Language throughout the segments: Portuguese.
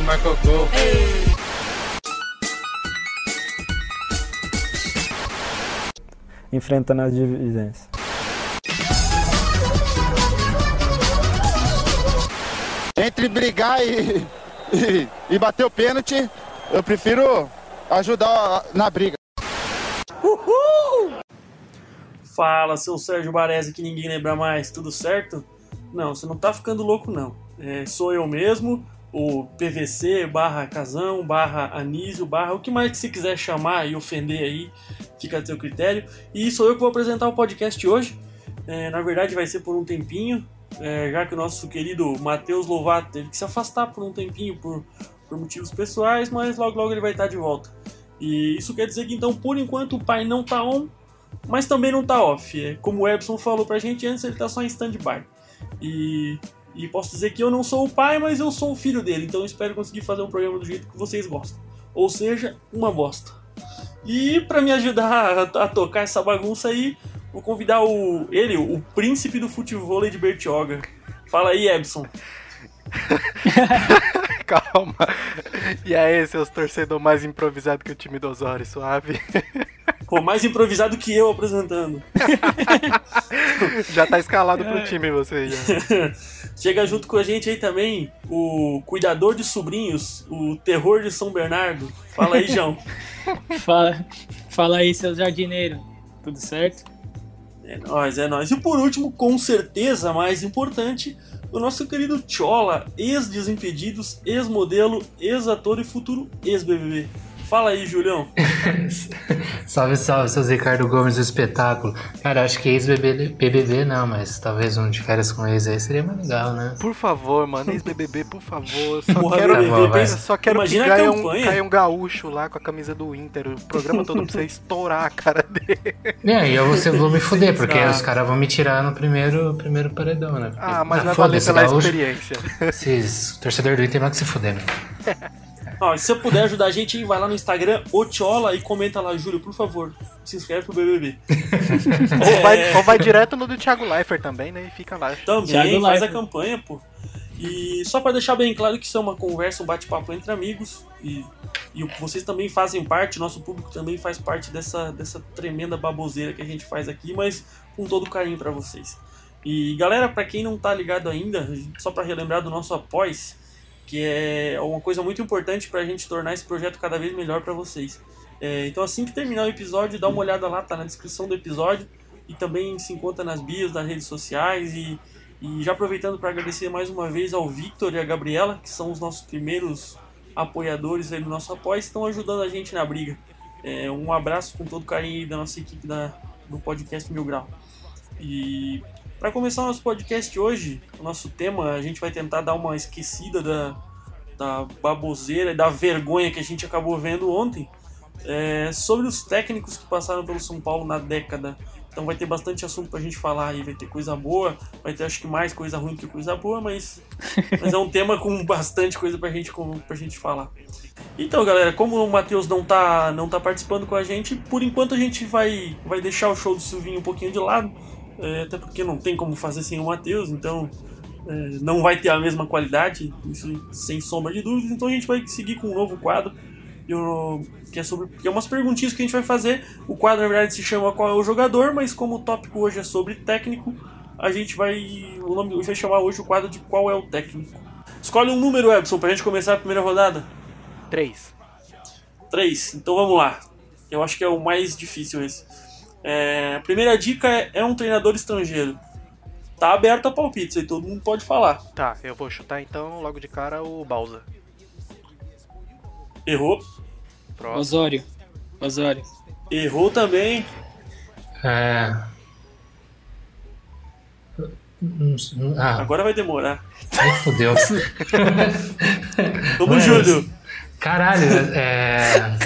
Marcou gol. enfrentando as divisões. Entre brigar e, e, e bater o pênalti, eu prefiro ajudar na briga. Fala, seu Sérgio Baresi, que ninguém lembra mais, tudo certo? Não, você não tá ficando louco, não. É, sou eu mesmo, o PVC barra Casão, barra Anísio, barra o que mais que você quiser chamar e ofender aí, fica a seu critério. E sou eu que vou apresentar o podcast hoje. É, na verdade, vai ser por um tempinho, é, já que o nosso querido Matheus Lovato teve que se afastar por um tempinho por, por motivos pessoais, mas logo logo ele vai estar de volta. E isso quer dizer que então, por enquanto, o pai não tá on, mas também não tá off. É, como o Epson falou pra gente antes, ele tá só em stand-by. E, e posso dizer que eu não sou o pai, mas eu sou o filho dele, então espero conseguir fazer um programa do jeito que vocês gostam. Ou seja, uma bosta. E para me ajudar a, a, tocar essa bagunça aí, vou convidar o ele, o príncipe do futebol de Bertioga. Fala aí, Ebson. Calma. E aí, seus torcedor mais improvisado que o time do Osório, suave? Pô, mais improvisado que eu apresentando. já tá escalado pro time você já. Chega junto com a gente aí também o cuidador de sobrinhos, o terror de São Bernardo. Fala aí, João. fala, fala aí, seu jardineiro. Tudo certo? É nóis, é nóis. E por último, com certeza mais importante, o nosso querido Chola, ex-Desimpedidos, ex-modelo, ex-ator e futuro ex-BBB. Fala aí, Julião. salve, salve, seus Ricardo Gomes do espetáculo. Cara, acho que ex-BBB não, mas talvez um de férias com ex aí seria mais legal, né? Por favor, mano, ex-BBB, por favor. Só Porra, quero, BBB, só quero Imagina que caia a um, campanha. caia um gaúcho lá com a camisa do Inter. O programa todo pra você estourar a cara dele. É, e eu você vou me fuder, porque Ah. os caras vão me tirar no primeiro, primeiro paredão, né? Porque, Ah, mas ah, vai valer pela gaúcho. experiência. Esses torcedor do Inter vai que se fuder, né? Ó, e se você puder ajudar a gente, vai lá no Instagram, Otiola, e comenta lá, Júlio, por favor, se inscreve pro BBB. Ou, vai, ou vai direto no do Thiago Leifert também, né? E fica lá. Também Thiago faz a Leifert. campanha, pô. E só pra deixar bem claro que isso é uma conversa, um bate-papo entre amigos. E, e vocês também fazem parte, nosso público também faz parte dessa, dessa tremenda baboseira que a gente faz aqui, mas com todo carinho pra vocês. E galera, pra quem não tá ligado ainda, só pra relembrar do nosso após, que é uma coisa muito importante pra gente tornar esse projeto cada vez melhor pra vocês. É, então assim que terminar o episódio, dá uma olhada lá, tá na descrição do episódio e também se encontra nas bios das redes sociais e, e já aproveitando para agradecer mais uma vez ao Victor e a Gabriela, que são os nossos primeiros apoiadores aí do nosso apoio, estão ajudando a gente na briga. É, um abraço com todo carinho da nossa equipe da, do podcast Mil Grau. E para começar o nosso podcast hoje, o nosso tema, a gente vai tentar dar uma esquecida da, da baboseira e da vergonha que a gente acabou vendo ontem é, sobre os técnicos que passaram pelo São Paulo na década. Então vai ter bastante assunto pra gente falar aí, vai ter coisa boa, vai ter acho que mais coisa ruim que coisa boa, mas, mas é um tema com bastante coisa pra gente, pra gente falar. Então galera, como o Matheus não tá, não tá participando com a gente, por enquanto a gente vai, vai deixar o show do Silvinho um pouquinho de lado, é, até porque não tem como fazer sem o Matheus, então é, não vai ter a mesma qualidade, isso sem sombra de dúvidas, então a gente vai seguir com um novo quadro que é sobre que é umas perguntinhas que a gente vai fazer. O quadro na verdade se chama Qual é o jogador, mas como o tópico hoje é sobre técnico, a gente vai o nome vai chamar hoje o quadro de Qual é o técnico. Escolhe um número, Ebson, pra gente começar a primeira rodada. Três. 3. Então vamos lá. Eu acho que é o mais difícil esse. É, a primeira dica é, é um treinador estrangeiro. Tá aberto a palpites aí, todo mundo pode falar. Tá, eu vou chutar então logo de cara o Balsa. Errou. Próximo. Osório. Osório. Errou também. É. Ah, Agora vai demorar. aí fodeu. Vamos, Mas- Júlio. Caralho, é.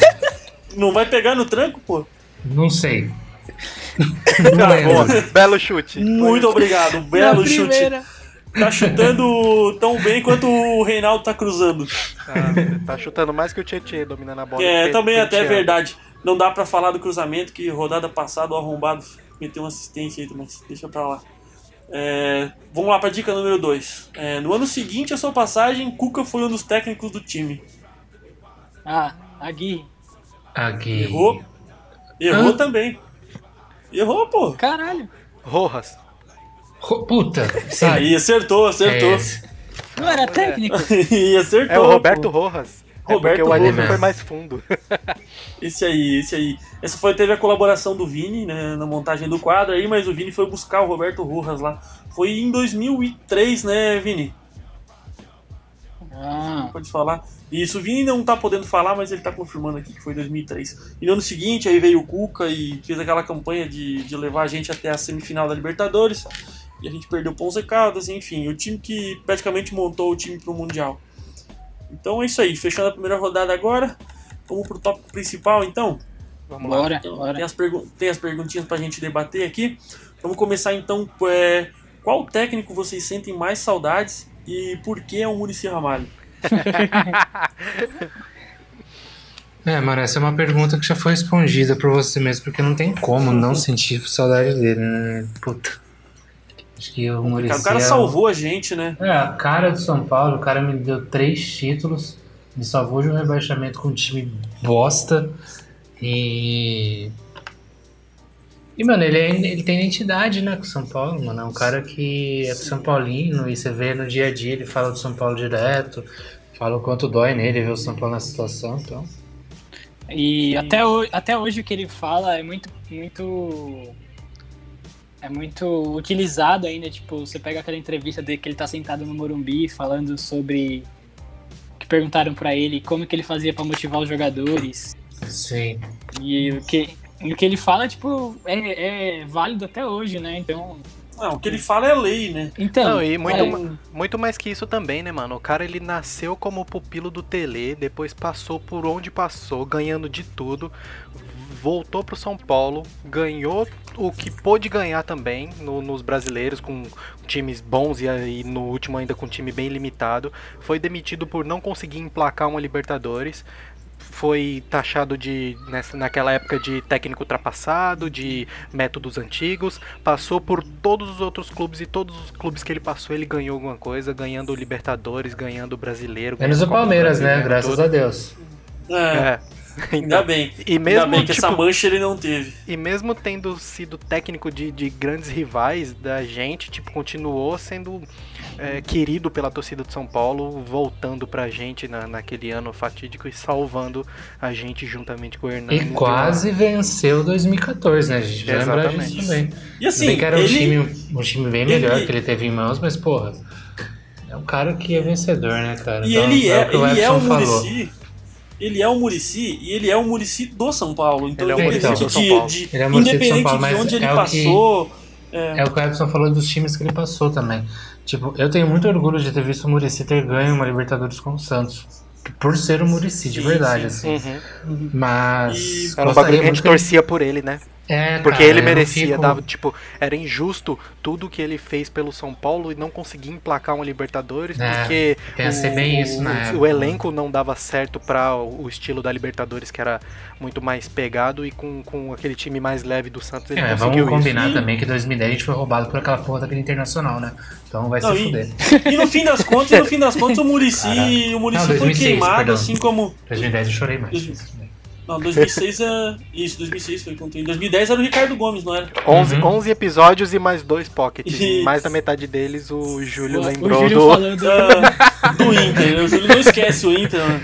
Não vai pegar no tranco, pô? Não sei. Tá bom. Belo chute. Muito obrigado. Belo Na chute. primeira. Tá chutando tão bem quanto o Reinaldo tá cruzando. Tá, tá chutando mais que o Tietchan dominando a bola. É, pe- também até é verdade. Não dá pra falar do cruzamento, que rodada passada o arrombado meteu uma assistência aí, mas deixa pra lá. É, vamos lá pra dica número 2. no ano seguinte à sua passagem, Cuca foi um dos técnicos do time. Ah, Agui. Aqui. Errou? Errou Hã? também. Errou, pô. Caralho. Rojas. Ro- Puta, sim. Aí acertou, acertou. É. Não era técnico? e acertou. É o Roberto pô. Rojas. É Roberto porque o Rojas. foi mais fundo. Esse aí, esse aí. Essa foi, teve a colaboração do Vini né, na montagem do quadro aí, mas o Vini foi buscar o Roberto Rojas lá. Foi em 2003, né, Vini? Ah, Pode falar. Isso, o Vini não tá podendo falar, mas ele tá confirmando aqui que foi 2003. E no ano seguinte, aí veio o Cuca e fez aquela campanha de, de levar a gente até a semifinal da Libertadores. E a gente perdeu Caldas, enfim, o time que praticamente montou o time pro Mundial. Então é isso aí, fechando a primeira rodada agora. Vamos pro tópico principal então. Vamos lá. bora, Então, bora. Tem, as tem as perguntinhas pra gente debater aqui. Vamos começar então. É, qual técnico vocês sentem mais saudades e por que é o Murici Ramalho? É, mano, essa é uma pergunta que já foi respondida por você mesmo, porque não tem como não sentir saudade dele, né? Puta. Acho que o Muricy O cara é salvou a gente, né? É, a cara do São Paulo, o cara me deu três títulos, me salvou de um rebaixamento com um time bosta. E. E, mano, ele, é- ele tem identidade, né, com o São Paulo, mano. É um cara que é São Paulino e você vê no dia a dia, ele fala do São Paulo direto, fala o quanto dói nele ver o São Paulo nessa situação, então. E até, ho- até hoje o que ele fala é muito, muito. É muito utilizado ainda. Tipo, você pega aquela entrevista dele que ele tá sentado no Morumbi falando sobre. Que perguntaram pra ele como que ele fazia pra motivar os jogadores. Sim. E o que, o que ele fala, tipo, é, é válido até hoje, né? Então. Não, o que ele fala é lei, né? Então. Não, e muito, é, ma- muito mais que isso também, né, mano? O cara ele nasceu como pupilo do Tele, depois passou por onde passou, ganhando de tudo, voltou pro São Paulo, ganhou o que pôde ganhar também no- nos brasileiros, com times bons e aí no último ainda com um time bem limitado. Foi demitido por não conseguir emplacar uma Libertadores. Foi taxado de nessa, naquela época de técnico ultrapassado, de métodos antigos, passou por todos os outros clubes e todos os clubes que ele passou ele ganhou alguma coisa, ganhando o Libertadores, ganhando o Brasileiro. Menos o Palmeiras, né? Graças tudo. a Deus. É, É. ainda Então, bem. e mesmo, ainda bem que tipo, essa mancha ele não teve. e mesmo tendo sido técnico de, de grandes rivais da gente, tipo, continuou sendo é, querido pela torcida de São Paulo, voltando pra gente na, naquele ano fatídico e salvando a gente juntamente com o Hernani. E de uma- quase venceu 2014, né? A gente vai lembrar Exatamente. disso também. E assim, Bem que era um, ele, time, um time bem melhor ele- que ele teve em mãos, mas porra, é um cara que é vencedor, né, cara? e Então, ele é, o que o ele é falou. Murici. Ele é o Murici e ele é o Murici do São Paulo. Então, Ele é o Muricy independente do São de, Paulo. de- Ele é o Muricy do São independente Paulo, de mas onde ele é o que- passou. é, É o que o Edson falou dos times que ele passou também. Tipo, eu tenho muito orgulho de ter visto o Murici ter ganho uma Libertadores com o Santos. Por ser o Murici, de verdade, sim. assim. Uhum. Mas. Era um bagulho que a gente torcia por ele, né? É, Porque cara, ele merecia, fico- dava, tipo, era injusto tudo que ele fez pelo São Paulo e não conseguir emplacar uma Libertadores, É, porque o, bem isso na o- elenco não dava certo para o, estilo da Libertadores, que era muito mais pegado, e com, com aquele time mais leve do Santos ele É, conseguiu vamos combinar isso. também que 2010 a gente foi roubado por aquela porra daquele internacional, né? Então vai Não, se e- fuder. E no fim das contas, no fim das contas, o Murici, o Murici Não, foi 2006, queimado, perdão. assim como. 2010 eu chorei mais. Não, 2006 é. Isso, 2006 foi contra. Em 2010 era o Ricardo Gomes, não era? 11, Uhum. 11 episódios e mais dois pockets. Isso. E mais da metade deles o Júlio o, lembrou o Júlio do. falando. Do Inter. O Júlio não esquece o Inter, mano.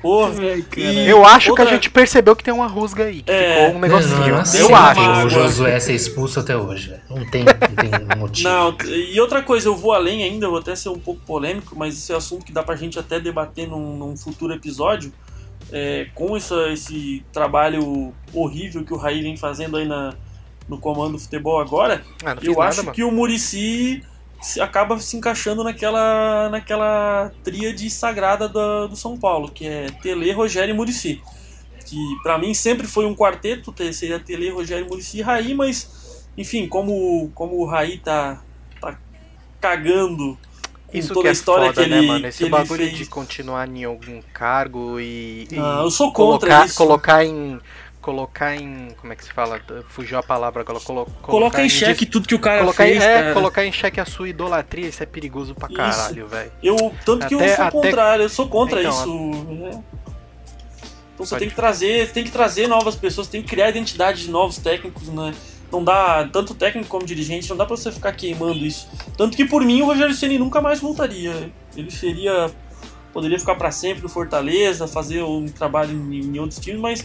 Porra. E Eu acho que outra- a gente percebeu que tem uma rusga aí, que É. ficou um negocinho. Não, Eu acho. O Josué ser expulso até hoje. Não tem, não tem motivo. Não, e outra coisa, eu vou além ainda, eu vou até ser um pouco polêmico, mas esse é assunto que dá pra gente até debater num, num futuro episódio. É, com essa, esse trabalho horrível que o Raí vem fazendo aí na, no comando do futebol agora, Ah, eu nada, acho mano. que o Murici se- acaba se encaixando naquela, naquela tríade sagrada da- do São Paulo, que é Tele, Rogério e Murici. Que pra mim sempre foi um quarteto, te- seria Tele, Rogério, Murici e Raí, mas enfim, como, como o Raí tá, tá cagando com Isso toda que a é história foda, que né, ele, mano? que Esse bagulho fez. de continuar em algum cargo e. e Ah, eu sou contra colocar, isso. Colocar em. Colocar em. Como é que se fala? Fugiu a palavra agora. Colo, Coloca colocar em xeque tudo que o cara Colocar, fez, é, cara. colocar em xeque a sua idolatria, isso é perigoso pra caralho, velho. Eu, tanto que Até- eu sou até- contrário, eu sou contra Então, isso. né? Então você Pode- tem que trazer, tem que trazer novas pessoas, tem que criar a identidade de novos técnicos, né? Não dá, tanto técnico como dirigente, não dá pra você ficar queimando isso. Tanto que por mim o Rogério Ceni nunca mais voltaria. Ele seria poderia ficar pra sempre no Fortaleza, fazer um trabalho em, em outros times, mas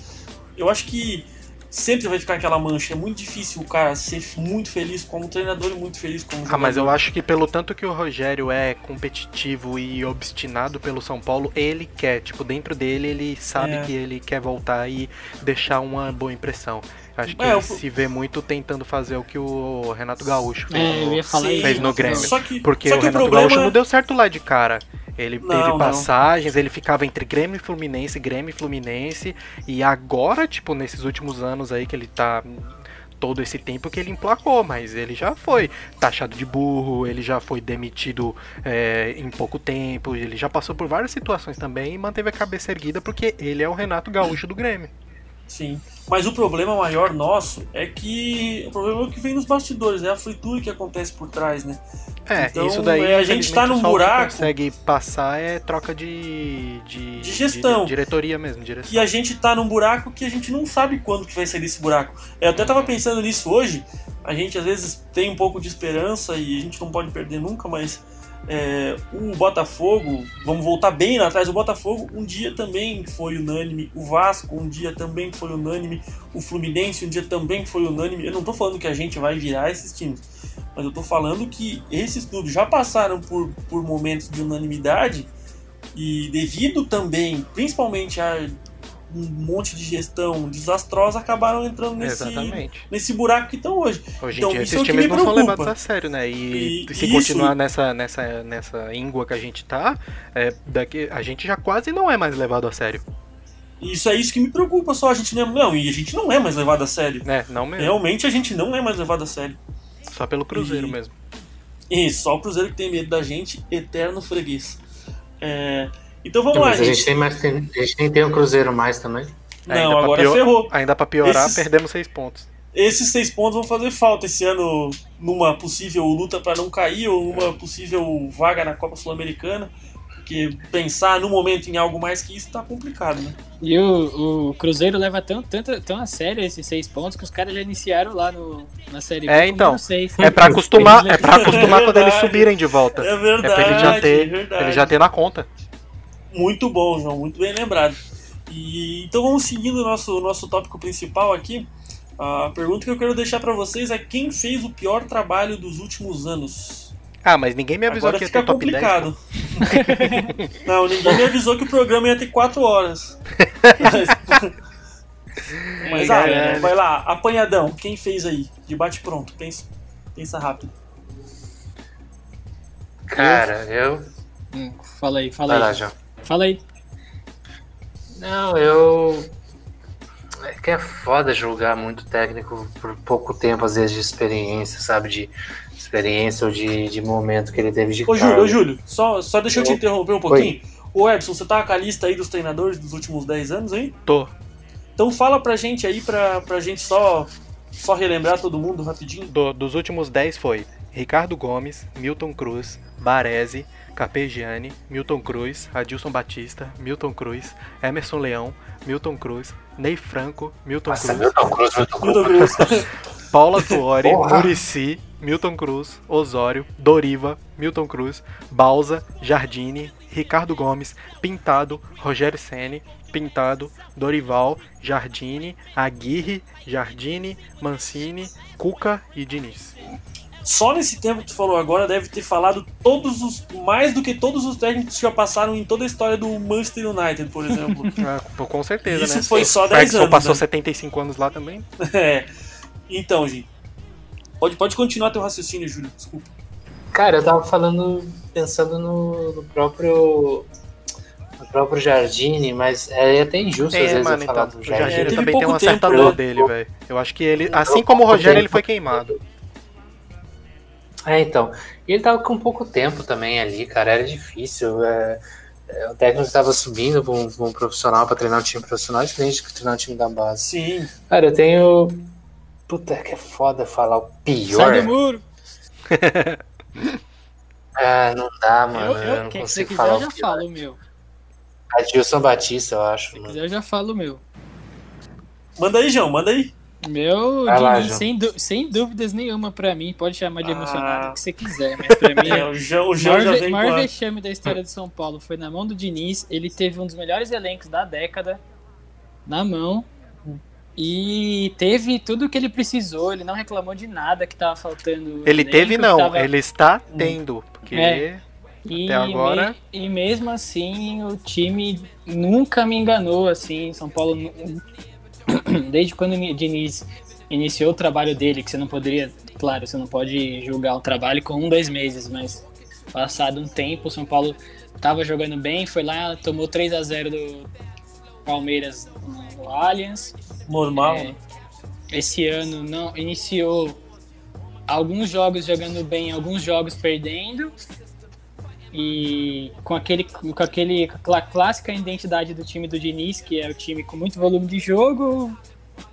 eu acho que sempre vai ficar aquela mancha. É muito difícil o cara ser muito feliz como treinador e muito feliz como Ah, mas eu jogador. acho que pelo tanto que o Rogério é competitivo e obstinado pelo São Paulo, ele quer, tipo, dentro dele ele sabe É. que ele quer voltar e deixar uma boa impressão. Acho que É, ele eu- se vê muito tentando fazer o que o Renato Gaúcho fez, É, eu no, ia falar Sim, isso. fez no Grêmio. Só que, Porque só o que Renato problema Gaúcho é- não deu certo lá de cara. Ele Não, teve não. passagens, ele ficava entre Grêmio e Fluminense, Grêmio e Fluminense. E agora, tipo, nesses últimos anos aí que ele tá. Todo esse tempo que ele emplacou, mas ele já foi taxado de burro, ele já foi demitido é, em pouco tempo, ele já passou por várias situações também e manteve a cabeça erguida porque ele é o Renato Gaúcho do Grêmio. Sim. Mas o problema maior nosso é que o problema é o que vem nos bastidores, é a fritura que acontece por trás, né? É, Então, isso daí é, a gente tá num só o que buraco- consegue passar é troca de, de, De gestão. de diretoria mesmo, direção. E a gente tá num buraco que a gente não sabe quando que vai sair desse buraco. Eu até tava pensando nisso hoje. A gente às vezes tem um pouco de esperança e a gente não pode perder nunca, mas é, o Botafogo, vamos voltar bem lá atrás, o Botafogo um dia também foi unânime, o Vasco um dia também foi unânime, o Fluminense um dia também foi unânime. Eu não tô falando que a gente vai virar esses times, mas eu tô falando que esses clubes já passaram por, por momentos de unanimidade e devido também, principalmente a um monte de gestão desastrosa, acabaram entrando nesse, Exatamente. nesse buraco que estão hoje. Hoje Então, em dia isso é esses que times me não são levados a sério, né? E, E se isso- continuar nessa, nessa, nessa íngua que a gente tá, é, daqui, a gente já quase não é mais levado a sério. Isso é isso que me preocupa só. A gente não, é- não e a gente não é mais levado a sério. Né? Não mesmo. Realmente a gente não é mais levado a sério. Só pelo Cruzeiro E- mesmo. E só o Cruzeiro que tem medo da gente, eterno freguês. É, Então vamos lá, Mas a gente. gente, tem mais, tem- a gente nem tem um Cruzeiro mais também. Ainda Não, pra agora pior- ferrou. Ainda pra piorar, Esses- perdemos seis pontos. Esses seis pontos vão fazer falta esse ano numa possível luta para não cair ou numa possível vaga na Copa Sul-Americana. Porque pensar no momento em algo mais que isso tá complicado, né? E o, o Cruzeiro leva tão, tanto, tão a sério esses seis pontos que os caras já iniciaram lá no, na Série B É, então. seis. É pra acostumar, é pra acostumar quando eles Verdade. subirem de volta. É É verdade, pra ele já ter, verdade. ele já ter na conta. Muito bom, João, muito bem lembrado. E então vamos seguindo o nosso, nosso tópico principal aqui. A pergunta que eu quero deixar para vocês é quem fez o pior trabalho dos últimos anos? Ah, mas ninguém me avisou Agora que ia fica ter top 10. complicado. Não, ninguém me avisou que o programa ia ter 4 horas. Mas, mas ah, vai lá, apanhadão, quem fez aí? De bate pronto, pensa, pensa rápido. Cara, eu. Hum, fala aí, fala Vai lá, aí. João. Fala aí. Não, eu. É que é foda julgar muito técnico por pouco tempo, às vezes, de experiência, sabe? De experiência ou de, de momento que ele teve de Ô Júlio, ô Júlio, só, só deixa eu te Oi. interromper um pouquinho. Ô Edson, você tá com a lista aí dos treinadores dos últimos 10 anos aí? Tô. Então fala pra gente aí, pra, pra gente só, só relembrar todo mundo rapidinho. Do- dos últimos 10 foi Ricardo Gomes, Milton Cruz, Baresi, Capegiani, Milton Cruz, Adilson Batista, Milton Cruz, Emerson Leão, Milton Cruz, Ney Franco, Milton Nossa, Cruz, Milton Cruz, Milton Cruz. Milton Cruz. Paula Tuori. Murici, Milton Cruz, Osório, Doriva, Milton Cruz, Balsa, Jardine, Ricardo Gomes, Pintado, Rogério Ceni, Pintado, Dorival, Jardine, Aguirre, Jardine, Mancini, Cuca e Diniz. Só nesse tempo que tu falou agora, deve ter falado todos os. mais do que todos os técnicos que já passaram em toda a história do Manchester United, por exemplo. Ah, com certeza, Isso né? foi só O 10 Ferguson anos, passou né? 75 anos lá também. É. Então, gente, Pode, pode continuar teu raciocínio, Júlio, desculpa. Cara, eu tava falando, pensando no, no próprio. No próprio Jardine, mas é até injusto às É, também mano, falar então. do O Jardine. Jardim teve também tem uma certa tempo, dor né? dele, velho. Eu acho que ele, assim como o Rogério, ele foi queimado. É, então. E ele tava com pouco tempo também ali, cara. Era difícil. é, é, o técnico estava subindo pra um, pra um profissional pra treinar um time profissional, é diferente de treinar um time da base. Sim. Cara, eu tenho. Puta, que é foda falar o pior. Sai do muro. Ah, não dá, mano. eu, Eu, eu, não consigo quiser, falar eu o já pior. falo o meu. Adilson Batista, eu acho. Se Mano. quiser, eu já falo o meu. Manda aí, João, manda aí. Meu, Vai lá, Diniz, João. sem, dú- sem dúvidas nenhuma pra mim, pode chamar de Ah. emocionado o que você quiser, mas pra mim É, o João, o o João maior, já ve- vem com maior a... vexame da história de São Paulo foi na mão do Diniz. Ele teve um dos melhores elencos da década na mão. E teve tudo o que ele precisou. Ele não reclamou de nada que tava faltando. Ele elenco, teve, que não. tava- Ele está tendo. Porque. É. E, Até agora- me- e mesmo assim, o time nunca me enganou, assim, São Paulo, nu- desde quando o Diniz iniciou o trabalho dele, que você não poderia, claro, você não pode julgar o trabalho com um, dois meses, mas passado um tempo, o São Paulo estava jogando bem, foi lá, tomou 3 a 0 do Palmeiras no Allianz, Normal. é, esse ano não iniciou alguns jogos jogando bem, alguns jogos perdendo. E com aquele com aquele clássica identidade do time do Diniz, que é o time com muito volume de jogo,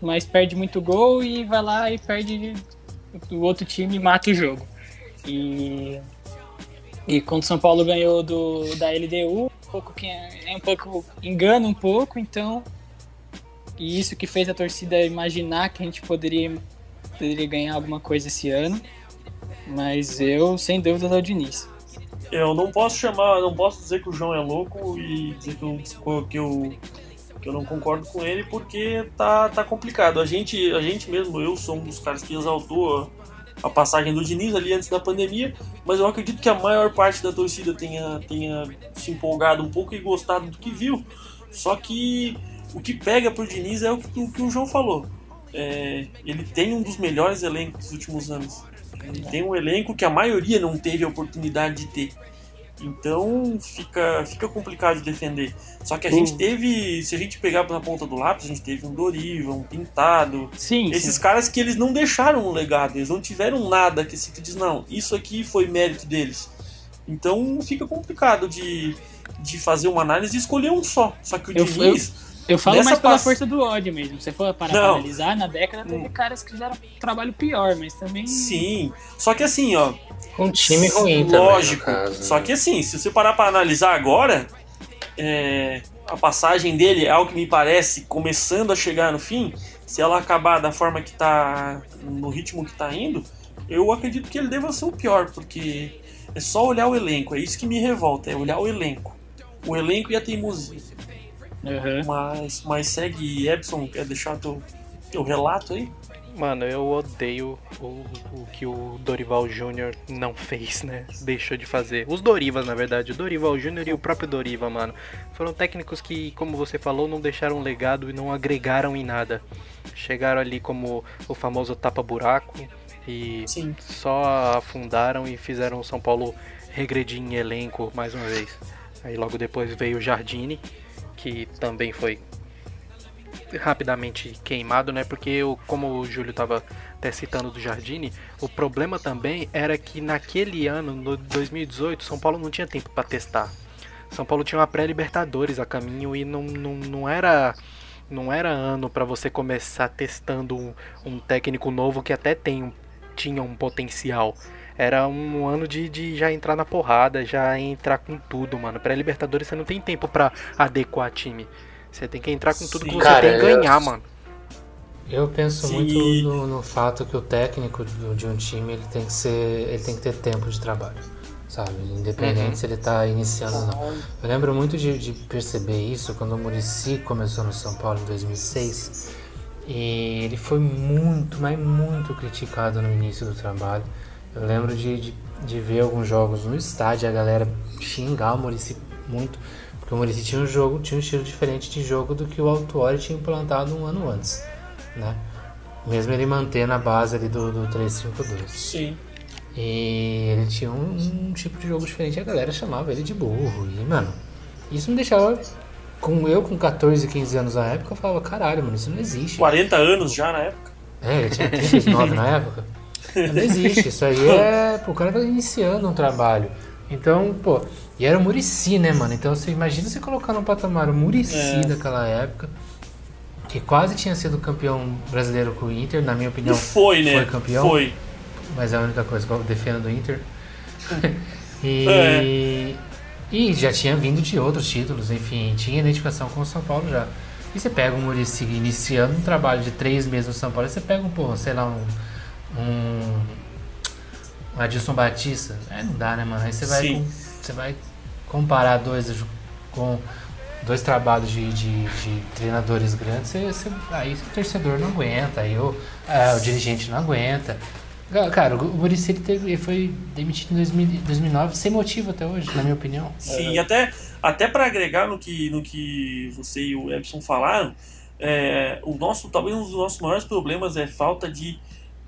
mas perde muito gol e vai lá e perde o outro time e mata o jogo. E e quando o São Paulo ganhou do da LDU, um pouco que é um pouco engana um pouco, então e isso que fez a torcida imaginar que a gente poderia, poderia ganhar alguma coisa esse ano. Mas eu, sem dúvida, é o Diniz. Eu não posso chamar, não posso dizer que o João é louco e dizer que eu, que eu, que eu não concordo com ele, porque tá, tá complicado. A gente, a gente mesmo, eu sou um dos caras que exaltou a, a passagem do Diniz ali antes da pandemia, mas eu acredito que a maior parte da torcida tenha, tenha se empolgado um pouco e gostado do que viu. Só que o que pega pro Diniz é o que, o, que o João falou. É, ele tem um dos melhores elencos dos últimos anos. Ele tem um elenco que a maioria não teve a oportunidade de ter. Então fica, fica complicado de defender. Só que a gente teve, se a gente pegar na ponta do lápis, a gente teve um Doriva, um Pintado. Sim, Esses sim. caras que eles não deixaram um legado, eles não tiveram nada que se tu diz, não, isso aqui foi mérito deles. Então fica complicado de, de fazer uma análise e escolher um só. Só que o Eu- Diniz. Eu falo Nessa mais pela pass- força do ódio mesmo. Se você for parar pra Não. analisar, na década teve Hum. caras que fizeram um trabalho pior, mas também. Sim. Só que assim, ó, Um time ruim também, Lógico. no caso, Só né? que assim, se você parar pra analisar agora, é, a passagem dele é algo que me parece começando a chegar no fim. Se ela acabar da forma que tá, no ritmo que tá indo, eu acredito que ele deva ser o pior, porque é só olhar o elenco. É isso que me revolta, é olhar o elenco. O elenco e a teimosia. Aham. Mas, mas segue, Epson, quer deixar teu, teu relato aí? Mano, eu odeio o, o que o Dorival Júnior não fez, né? Deixou de fazer. Os Dorivas, na verdade. O Dorival Júnior e o próprio Doriva, mano. Foram técnicos que, como você falou, não deixaram legado e não agregaram em nada. Chegaram ali como o famoso tapa-buraco e Sim. só afundaram e fizeram o São Paulo regredir em elenco mais uma vez. Aí logo depois veio o Jardine, que também foi rapidamente queimado, né? Porque o- como o Júlio tava até citando do Jardine, o problema também era que naquele ano, no 2018, São Paulo não tinha tempo para testar. São Paulo tinha uma pré-libertadores a caminho e não, não, não era não era ano para você começar testando um, um técnico novo que até tem tinha um potencial. Era um ano de, de já entrar na porrada, já entrar com tudo, mano. Pré-libertadores você não tem tempo para adequar time. Você tem que entrar com tudo que Sim. você Cara, tem que eu- ganhar, mano. Eu penso Sim. muito no, no fato que o técnico de, de um time ele tem que ser, ele tem que ter tempo de trabalho, sabe? Independente Uhum. se ele tá iniciando ou não. Eu lembro muito de, de perceber isso quando o Murici começou no São Paulo em 2006 e ele foi muito, mas muito criticado no início do trabalho. Eu lembro de, de, de ver alguns jogos no estádio a galera xingar o Murici muito porque o Murici tinha um jogo, tinha um estilo diferente de jogo do que o Autuori tinha implantado um ano antes, né? Mesmo ele mantendo a base ali do, do 352. Sim. E ele tinha um, um tipo de jogo diferente, a galera chamava ele de burro. E, mano, isso me deixava. Com eu com 14, 15 anos na época, eu falava, caralho, mano, isso não existe. 40 anos já na época. É, ele tinha 39 na época. Não existe, isso aí é. Pô, o cara tá iniciando um trabalho. Então, pô, e era o Murici, né, mano? Então você imagina você colocar no patamar o Murici É. daquela época, que quase tinha sido campeão brasileiro com o Inter, na minha E opinião, foi, né? foi campeão. Foi. mas é a única coisa que eu defendo do Inter. e, É. e já tinha vindo de outros títulos, enfim, tinha identificação com o São Paulo já. E você pega o Murici iniciando um trabalho de três meses no São Paulo, e você pega um, pô, sei lá, um. Um um Adilson Batista, é, não dá, né, mano? Aí você vai, com- você vai comparar dois com dois trabalhos de, de, de treinadores grandes, você, você- aí o torcedor não aguenta, aí o, ah, o dirigente não aguenta. Ca- Cara, o Muricy ele teve- ele foi demitido em 2000 2009 sem motivo até hoje, na minha opinião. Sim, e até, até para agregar no que, no que você e o Epson falaram, é, o nosso, talvez um dos nossos maiores problemas é falta de,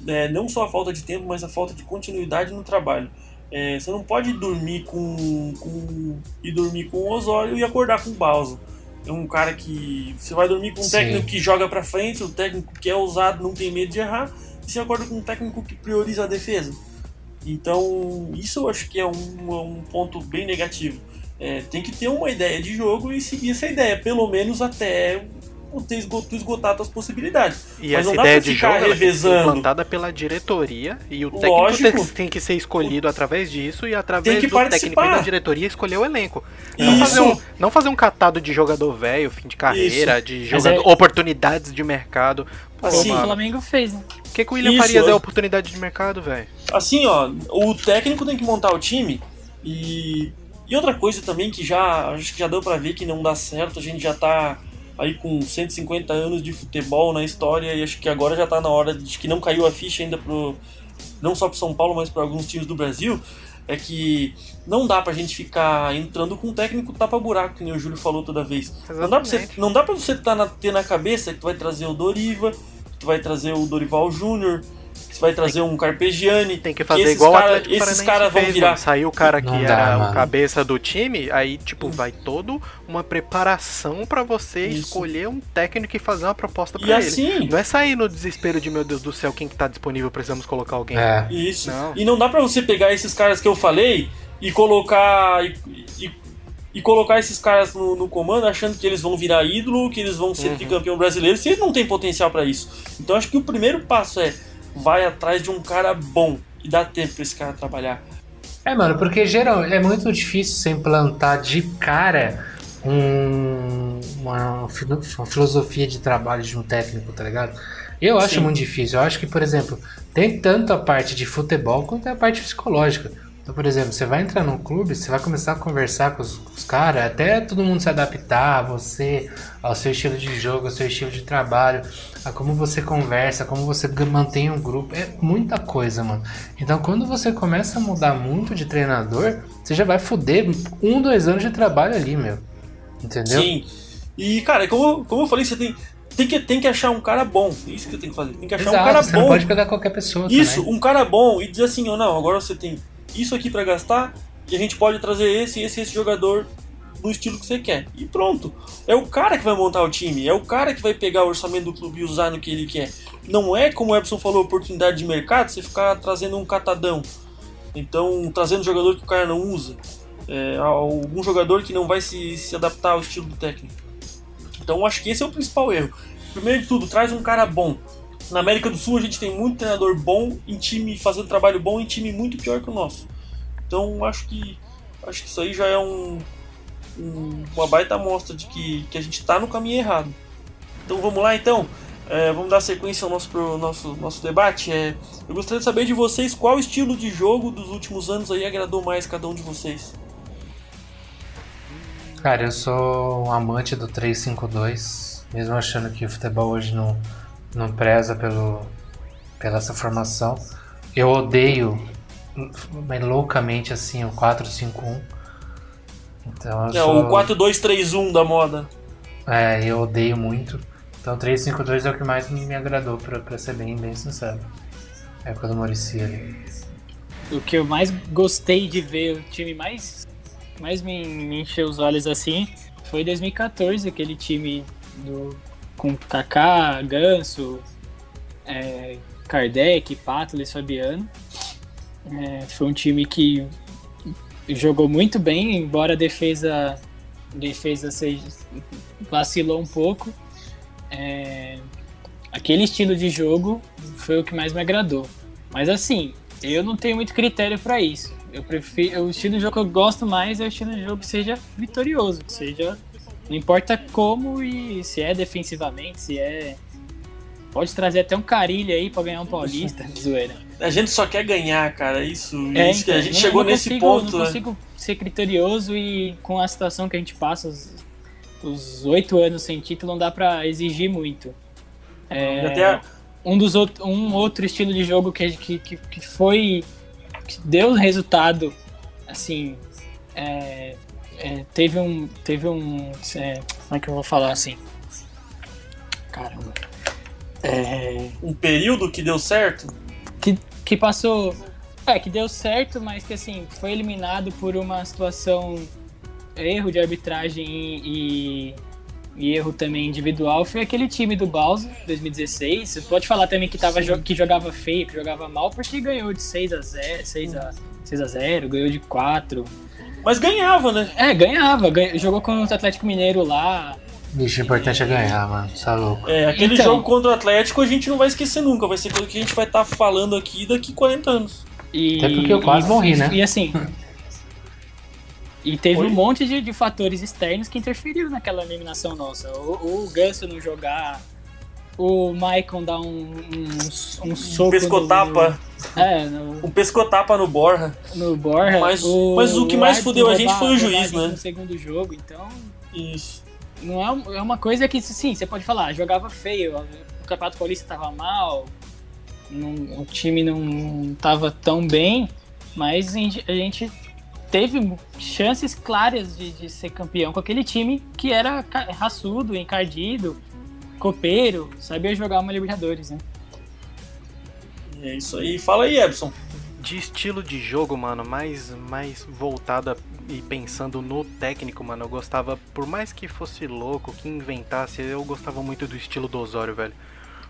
é, não só a falta de tempo, mas a falta de continuidade no trabalho. É, você não pode dormir com, com e dormir com o Osório e acordar com o Balsa. É um cara que você vai dormir com um Sim. técnico que joga para frente, o técnico que é ousado, não tem medo de errar, e você acorda com um técnico que prioriza a defesa. Então, isso eu acho que é um, um ponto bem negativo. É, tem que ter uma ideia de jogo e seguir essa ideia, pelo menos até você esgo- tu esgotar suas possibilidades. E Mas essa não dá ideia de jogo ela revezando. implantada pela diretoria e o técnico Lógico. tem, tem que ser escolhido através disso e através do técnico e participar. da diretoria escolher o elenco. Não Isso. fazer, um, não fazer um catado de jogador velho, fim de carreira, de Mas jogador, é- oportunidades de mercado. Pô, Assim, o Flamengo fez, né? o que, que o William Isso, Farias é eu- oportunidade de mercado, velho? Assim, ó, o técnico tem que montar o time e. E outra coisa também que já. Acho que já deu pra ver que não dá certo, a gente já tá aí com 150 anos de futebol na história e acho que agora já tá na hora de que não caiu a ficha ainda pro. Não só pro São Paulo, mas para alguns times do Brasil. É que não dá pra gente ficar entrando com um técnico tapa-buraco, que nem o Júlio falou toda vez. Não dá pra você, Exatamente. não dá pra você tá na- ter na cabeça que tu vai trazer o Doriva, que tu vai trazer o Dorival Júnior, que tu vai trazer um Carpegiani. Tem que fazer esses igual o cara- Atlético esses caras vão fez, virar- mano. Saiu o cara que Não era dá, o cabeça do time, aí, tipo, vai todo uma preparação pra você Isso. escolher um técnico e fazer uma proposta pra E ele. assim, Não é sair no desespero de, meu Deus do céu, quem que tá disponível, precisamos colocar alguém. É. isso. Não. E não dá pra você pegar esses caras que eu falei e colocar. E, e- e colocar esses caras no, no comando achando que eles vão virar ídolo, que eles vão ser Uhum. tricampeão brasileiro, se eles não têm potencial pra isso. Então acho que o primeiro passo é vai atrás de um cara bom e dá tempo pra esse cara trabalhar. É, mano, porque geral é muito difícil você implantar de cara um- uma, uma filosofia de trabalho de um técnico, tá ligado? Eu acho Sim. muito difícil. Eu acho que, por exemplo, tem tanto a parte de futebol quanto a parte psicológica. Então, por exemplo, você vai entrar num clube, você vai começar a conversar com os, os caras, até todo mundo se adaptar a você, ao seu estilo de jogo, ao seu estilo de trabalho, a como você conversa, como você mantém um grupo. É muita coisa, mano. Então, quando você começa a mudar muito de treinador, você já vai foder um, dois anos de trabalho ali, meu. Entendeu? Sim. E, cara, como, como eu falei, você tem, tem, que, tem que achar um cara bom. Isso que tem que fazer. Tem que achar Exato, um cara você bom. não pode pegar qualquer pessoa Isso, também. um cara bom e dizer assim, ou não, agora você tem isso aqui pra gastar e a gente pode trazer esse, esse, esse jogador no estilo que você quer. E pronto. É o cara que vai montar o time, é o cara que vai pegar o orçamento do clube e usar no que ele quer. Não é, como o Epson falou, oportunidade de mercado, você ficar trazendo um catadão. Então, trazendo jogador que o cara não usa. É, algum jogador que não vai se, se adaptar ao estilo do técnico. Então, acho que esse é o principal erro. Primeiro de tudo, traz um cara bom. Na América do Sul a gente tem muito treinador bom em time fazendo trabalho bom em time muito pior que o nosso. Então acho que acho que isso aí já é um, um- uma baita amostra de que, que a gente está no caminho errado. Então vamos lá então. É, vamos dar sequência ao nosso, pro nosso, nosso debate. É, eu gostaria de saber de vocês qual estilo de jogo dos últimos anos aí agradou mais cada um de vocês. Cara, eu sou um amante do 352, mesmo achando que o futebol hoje não, não preza pelo, pela essa formação. Eu odeio mas loucamente assim o 451. Então É sou, o 4-2-3-1 da moda. É, eu odeio muito. Então 3-5-2 é o que mais me agradou, pra, pra ser bem, bem sincero. É época do Muricy ali. O que eu mais gostei de ver, o time mais, mais me, me encheu os olhos assim, foi 2014, aquele time do, com Kaká, Ganso, é, Kardec, Patles, Fabiano. É, foi um time que jogou muito bem, embora a defesa, defesa seja, vacilou um pouco. É, aquele estilo de jogo foi o que mais me agradou. Mas assim, eu não tenho muito critério para isso. Eu prefiro o estilo de jogo que eu gosto mais é o estilo de jogo que seja vitorioso, que seja não importa como e se é defensivamente, se é pode trazer até um carilho aí para ganhar um paulista, zoeira. A gente só quer ganhar, cara. Isso, É, isso que então, a gente não- chegou não nesse consigo- ponto. Não né? consigo ser criterioso e com a situação que a gente passa, os- oito anos sem título, não dá pra exigir muito. É, Até um dos out- um outro estilo de jogo que, que, que, que foi que deu resultado assim é, é, teve um teve um é, como é que eu vou falar assim caramba é, um período que deu certo. que, que passou. É, que deu certo, mas que assim, foi eliminado por uma situação. erro de arbitragem e, e erro também individual. Foi aquele time do Bowser, 2016. Você pode falar também que, tava, jo- que jogava feio, que jogava mal, porque ganhou de 6 a 0 6 a, 6 a 0 ganhou de 4. Mas ganhava, né? É, ganhava, ganha- jogou contra o Atlético Mineiro lá. Bicho, o importante é ganhar, mano. Tá louco. É, aquele Então. jogo contra o Atlético a gente não vai esquecer nunca. Vai ser coisa que a gente vai estar falando aqui daqui 40 anos. E, Até porque eu quase e- morri, né? E assim. E teve Oi? um monte de, de fatores externos que interferiram naquela eliminação nossa. O, o Ganso não jogar, o Maicon dar um, um, um soco. Um pescotapa, No, é, no, um pescotapa no Borra. no Borja. Mas- mas o que mais fudeu a gente roubar- foi o juiz, né? No segundo jogo, então. Isso. Não é, é uma coisa que, sim, você pode falar, jogava feio, o Campeonato Paulista tava mal, não- o time não tava tão bem, mas a gente, teve chances claras de, de ser campeão com aquele time que era raçudo, encardido, copeiro, sabia jogar uma Libertadores, né? É isso aí. Fala aí, Epson. De estilo de jogo, mano, mais, mais voltada e pensando no técnico, mano, eu gostava, por mais que fosse louco, que inventasse, eu gostava muito do estilo do Osório, velho.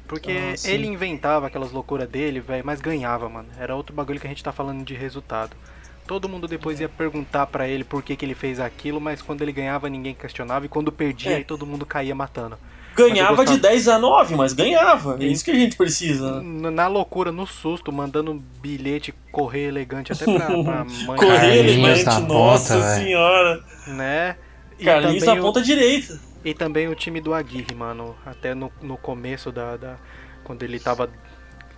Porque Ah, ele inventava aquelas loucuras dele, velho, mas ganhava, mano. Era outro bagulho que a gente tá falando de resultado. Todo mundo depois ia perguntar pra ele por que, que ele fez aquilo, mas quando ele ganhava ninguém questionava e quando perdia É. aí todo mundo caía matando. Ganhava de 10 a 9, mas ganhava. É isso que a gente precisa. né? Na loucura, no susto, mandando bilhete correr elegante até pra, pra mãe. Correr elegante, nossa ponta, senhora. né? E Carlinhos também na o- ponta direita. E também o time do Aguirre, mano. Até no, no começo da, da- Quando ele tava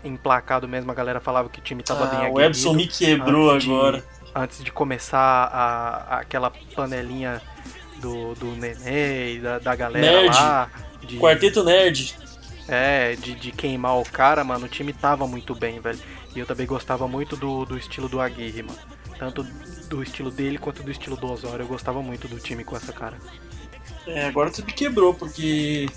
emplacado mesmo, a galera falava que o time tava bem Ah, o aguerrido. Epson me quebrou antes de- agora. Antes de começar a, aquela panelinha do, do Nenê e da, da galera Nerd. lá. De, Quarteto Nerd. é, de, de queimar o cara, mano. O time tava muito bem, velho. E eu também gostava muito do, do estilo do Aguirre, mano. Tanto do estilo dele quanto do estilo do Osório. Eu gostava muito do time com essa cara. É, agora tu me quebrou, porque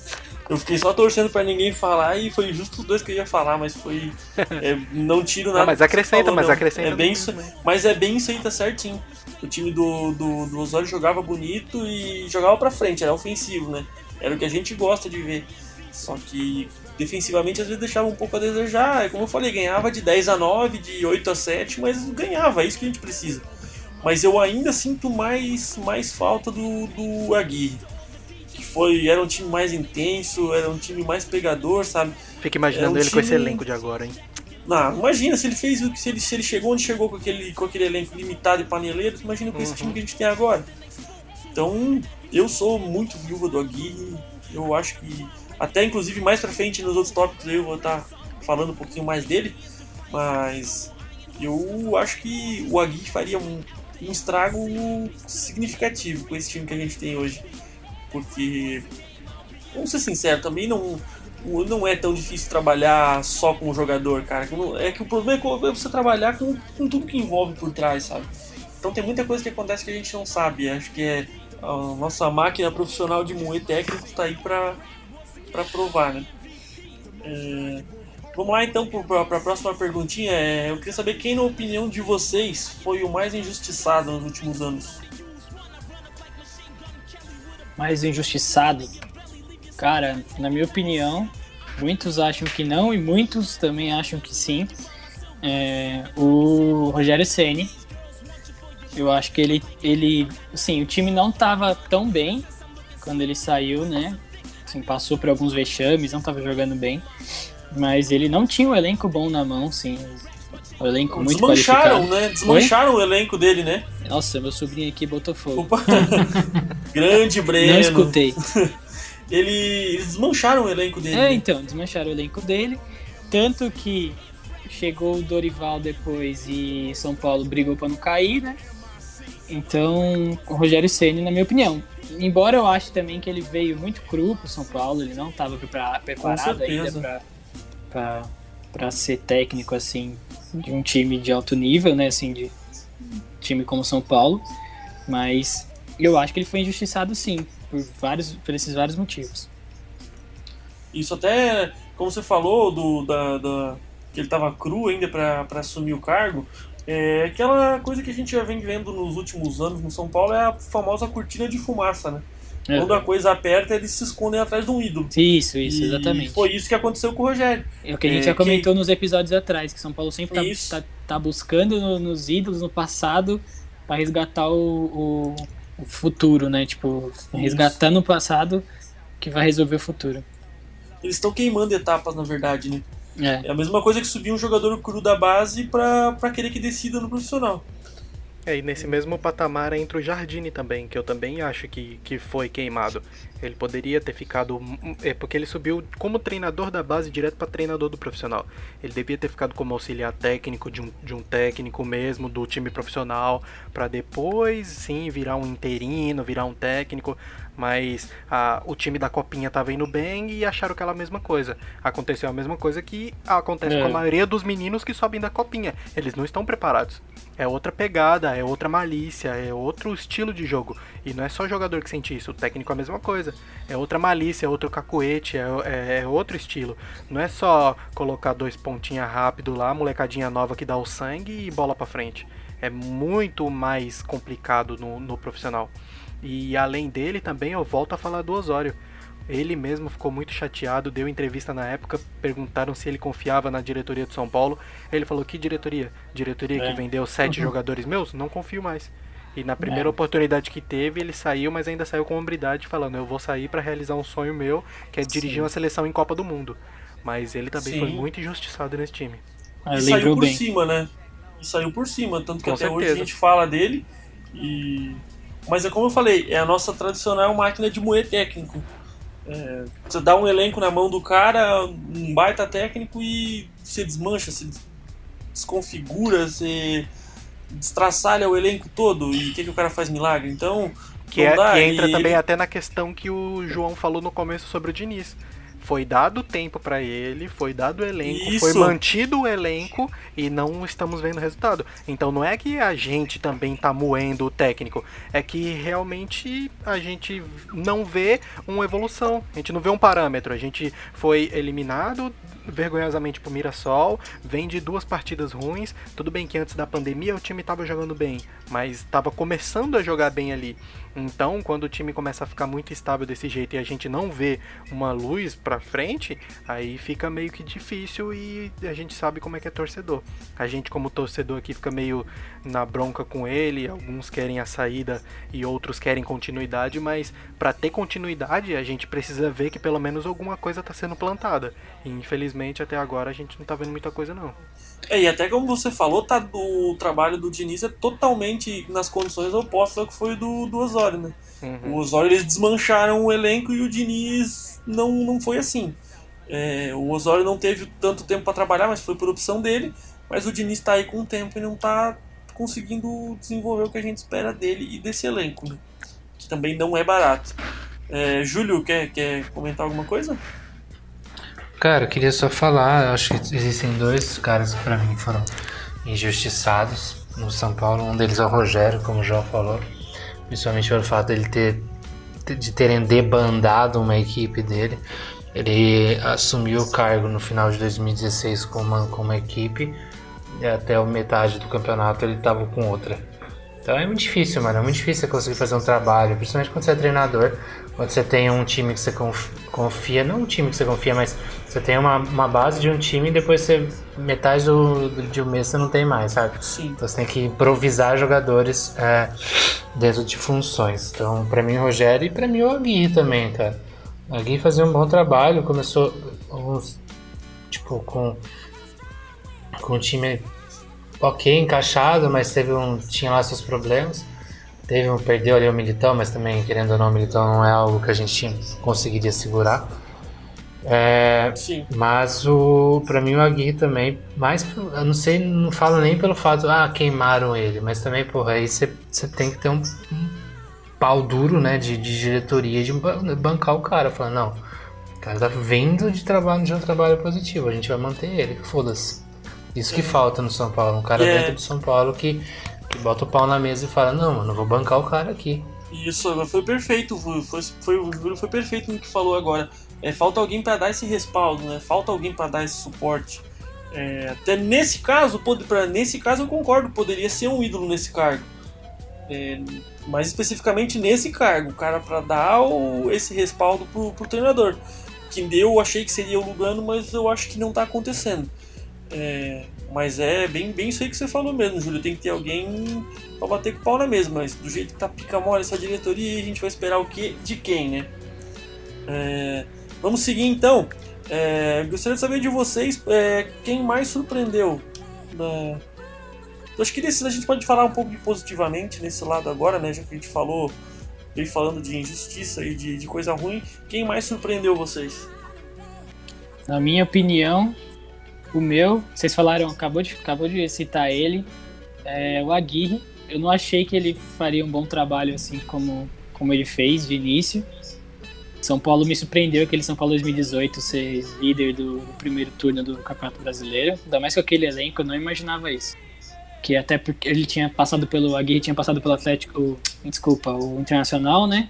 eu fiquei só torcendo pra ninguém falar e foi justo os dois que eu ia falar, mas foi. é, não tiro nada. Não, mas acrescenta, falou, mas não. acrescenta É bem isso, mas é bem isso aí, tá certinho. O time do, do, do Osório jogava bonito e jogava pra frente, era ofensivo, né? Era o que a gente gosta de ver. Só que defensivamente às vezes deixava um pouco a desejar. É Como eu falei, ganhava de 10 a 9, de 8 a 7, mas ganhava, é isso que a gente precisa. Mas eu ainda sinto mais, mais falta do, do Aguirre. Que foi, era um time mais intenso, era um time mais pegador, sabe? Fica imaginando um ele com esse time- elenco de agora, hein? Não, imagina se ele fez o que se ele, se ele chegou onde chegou com aquele, com aquele elenco limitado e paneleiro, imagina com esse Uhum. time que a gente tem agora. Então, eu sou muito viúva do Aguirre. Eu acho que até inclusive mais pra frente nos outros tópicos eu vou estar falando um pouquinho mais dele, mas eu acho que o Aguirre faria um, um estrago significativo com esse time que a gente tem hoje. Porque, vamos ser sinceros, também não, não é tão difícil trabalhar só com o jogador, cara. É que o problema é você trabalhar com, com tudo que envolve por trás, sabe? Então tem muita coisa que acontece que a gente não sabe. Acho que é a nossa máquina profissional de moer técnicos tá aí pra provar, né? É, vamos lá então para a próxima perguntinha. É, eu queria saber quem, na opinião de vocês, foi o mais injustiçado nos últimos anos. mais injustiçado? Cara, na minha opinião, muitos acham que não e muitos também acham que sim. É, o Rogério Ceni, eu acho que ele, ele, assim, o time não estava tão bem quando ele saiu, né? Assim, passou por alguns vexames, não estava jogando bem, mas ele não tinha um elenco bom na mão, sim. Um elenco muito Desmancharam, qualificado. né? Desmancharam o elenco dele, né? Nossa, meu sobrinho aqui botou fogo. Opa. Grande Breno. Não escutei. Ele, eles desmancharam o elenco dele. É, né? então, desmancharam o elenco dele. Tanto que chegou o Dorival depois e São Paulo brigou pra não cair, né? Então, o Rogério Ceni, na minha opinião. Embora eu ache também que ele veio muito cru pro São Paulo, ele não estava preparado ainda pra ser técnico, assim, de um time de alto nível, né? Assim, de time como São Paulo. Mas eu acho que ele foi injustiçado, sim, por, vários, por esses vários motivos. Isso até, como você falou, do, da, da- que ele tava cru ainda pra assumir o cargo, é aquela coisa que a gente já vem vendo nos últimos anos no São Paulo é a famosa cortina de fumaça, né? É. Quando a coisa aperta, eles se escondem atrás de um ídolo. Isso, isso, E exatamente. Foi isso que aconteceu com o Rogério. É o que a gente É, já que- comentou nos episódios atrás, que São Paulo sempre tá, Isso. tá, tá buscando no- nos ídolos, no passado, pra resgatar o, o- o futuro, né? Tipo, resgatando o passado que vai resolver o futuro. Eles estão queimando etapas, na verdade, né? É, É a mesma coisa que subir um jogador cru da base pra, pra querer que decida no profissional. É, e nesse mesmo patamar entra o Jardine também, que eu também acho que, que foi queimado. Ele poderia ter ficado. É porque ele subiu como treinador da base direto para treinador do profissional. Ele devia ter ficado como auxiliar técnico de um, de um técnico mesmo, do time profissional, para depois sim virar um interino, virar um técnico. Mas ah, o time da Copinha tava indo bem e acharam aquela mesma coisa. Aconteceu a mesma coisa que acontece É. com a maioria dos meninos que sobem da Copinha. Eles não estão preparados. É outra pegada, é outra malícia, é outro estilo de jogo. E não é só jogador que sente isso, o técnico é a mesma coisa. É outra malícia, é outro cacuete, é, é- é outro estilo. Não é só colocar dois pontinhas rápido lá, molecadinha nova que dá o sangue e bola pra frente. É muito mais complicado no, no profissional. E além dele também eu volto a falar do Osório. Ele mesmo ficou muito chateado, deu entrevista na época, perguntaram se ele confiava na diretoria do São Paulo. Ele falou: Que diretoria? Diretoria É. que vendeu sete jogadores meus? Não confio mais. E na primeira É. oportunidade que teve, ele saiu, mas ainda saiu com hombridade, falando: Eu vou sair para realizar um sonho meu, que é dirigir Sim. uma seleção em Copa do Mundo. Mas ele também Sim. foi muito injustiçado nesse time. ah, e saiu por bem. cima, né? E saiu por cima, tanto que Com até hoje a certeza. gente fala dele. E... Mas é como eu falei, é a nossa tradicional máquina de moer técnico. É, você dá um elenco na mão do cara, um baita técnico e você desmancha, você des- desconfigura, você destraçalha o elenco todo e o que, que o cara faz milagre? Então, Que, é- que entra e também até na questão que o João falou no começo sobre o Diniz. Foi dado tempo pra ele, foi dado o elenco, Isso. foi mantido o elenco e não estamos vendo resultado. Então não é que a gente também tá moendo o técnico, é que realmente a gente não vê uma evolução, a gente não vê um parâmetro. A gente foi eliminado vergonhosamente pro Mirassol, vem de duas partidas ruins. Tudo bem que antes da pandemia o time tava jogando bem, mas estava começando a jogar bem ali. Então, quando o time começa a ficar muito estável desse jeito e a gente não vê uma luz pra frente, aí fica meio que difícil e a gente sabe como é que é torcedor. A gente, como torcedor aqui, fica meio na bronca com ele. Alguns querem a saída e outros querem continuidade, mas pra ter continuidade, a gente precisa ver que pelo menos alguma coisa tá sendo plantada. E infelizmente até agora a gente não tá vendo muita coisa não. É, e até como você falou, tá, o trabalho do Diniz é totalmente nas condições opostas ao que foi do, do Osório, né? Uhum. O Osório eles desmancharam o elenco e o Diniz não, não foi assim. É, o Osório não teve tanto tempo para trabalhar, mas foi por opção dele. Mas o Diniz tá aí com o tempo e não tá conseguindo desenvolver o que a gente espera dele e desse elenco, né? Que também não é barato. É, Júlio, quer, quer comentar alguma coisa? Cara, eu queria só falar, eu acho que existem dois caras que pra mim foram injustiçados no São Paulo. Um deles é o Rogério, como o João falou. Principalmente pelo fato dele ter de terem debandado uma equipe dele. Ele assumiu o cargo no final de 2016 com uma, com uma equipe e até metade do campeonato ele estava com outra. Então é muito difícil, mano. É muito difícil conseguir fazer um trabalho, principalmente quando você é treinador, quando você tem um time que você conf- confia, não um time que você confia, mas você tem uma, uma base de um time e depois você, metade do, do- de um mês você não tem mais, sabe? Sim. Então você tem que improvisar jogadores é, dentro de funções. Então, pra mim, o Rogério e pra mim o Agui também, cara. O Agui fazia um bom trabalho, começou uns, tipo, com, com o time ok, encaixado, mas teve um, tinha lá seus problemas. Teve um, perdeu ali o Militão, mas também, querendo ou não, o Militão não é algo que a gente conseguiria segurar. É, Sim. mas o para mim o Aguirre também, mais eu não sei, não falo nem pelo fato ah, queimaram ele, mas também, porra, aí você tem que ter um, um pau duro, né, de, de diretoria de ban- bancar o cara, falar, não, o cara tá vindo de trabalho de um trabalho positivo, a gente vai manter ele, foda-se. Isso que falta no São Paulo, um cara É. dentro do São Paulo que, bota o pau na mesa e fala, não, mano, vou bancar o cara aqui. Isso, foi perfeito. Foi, foi- o Júlio foi perfeito no que falou agora. É, falta alguém para dar esse respaldo, né? Falta alguém para dar esse suporte. É, até nesse caso, pode- pra, nesse caso eu concordo, poderia ser um ídolo nesse cargo. É, mais especificamente nesse cargo, o cara para dar o- esse respaldo pro, pro treinador. Que eu achei que seria o Lugano, mas eu acho que não tá acontecendo. É, mas é bem, bem isso aí que você falou mesmo, Júlio. Tem que ter alguém pra bater com o pau na mesma, mas do jeito que tá pica mole essa diretoria, a gente vai esperar o que de quem, né? É, vamos seguir então. É, gostaria de saber de vocês é, quem mais surpreendeu. Eu acho que desse, a gente pode falar um pouco de positivamente nesse lado agora, né? Já que a gente falou, veio falando de injustiça e de, de coisa ruim. Quem mais surpreendeu vocês? Na minha opinião, o meu, vocês falaram, acabou de, acabou de citar ele, é o Aguirre. Eu não achei que ele faria um bom trabalho assim como, como ele fez de início. São Paulo me surpreendeu aquele São Paulo 2018 ser líder do, do primeiro turno do Campeonato Brasileiro. Ainda mais com aquele elenco, eu não imaginava isso. Que até porque ele tinha passado pelo. Aguirre tinha passado pelo Atlético. Desculpa, o Internacional, né?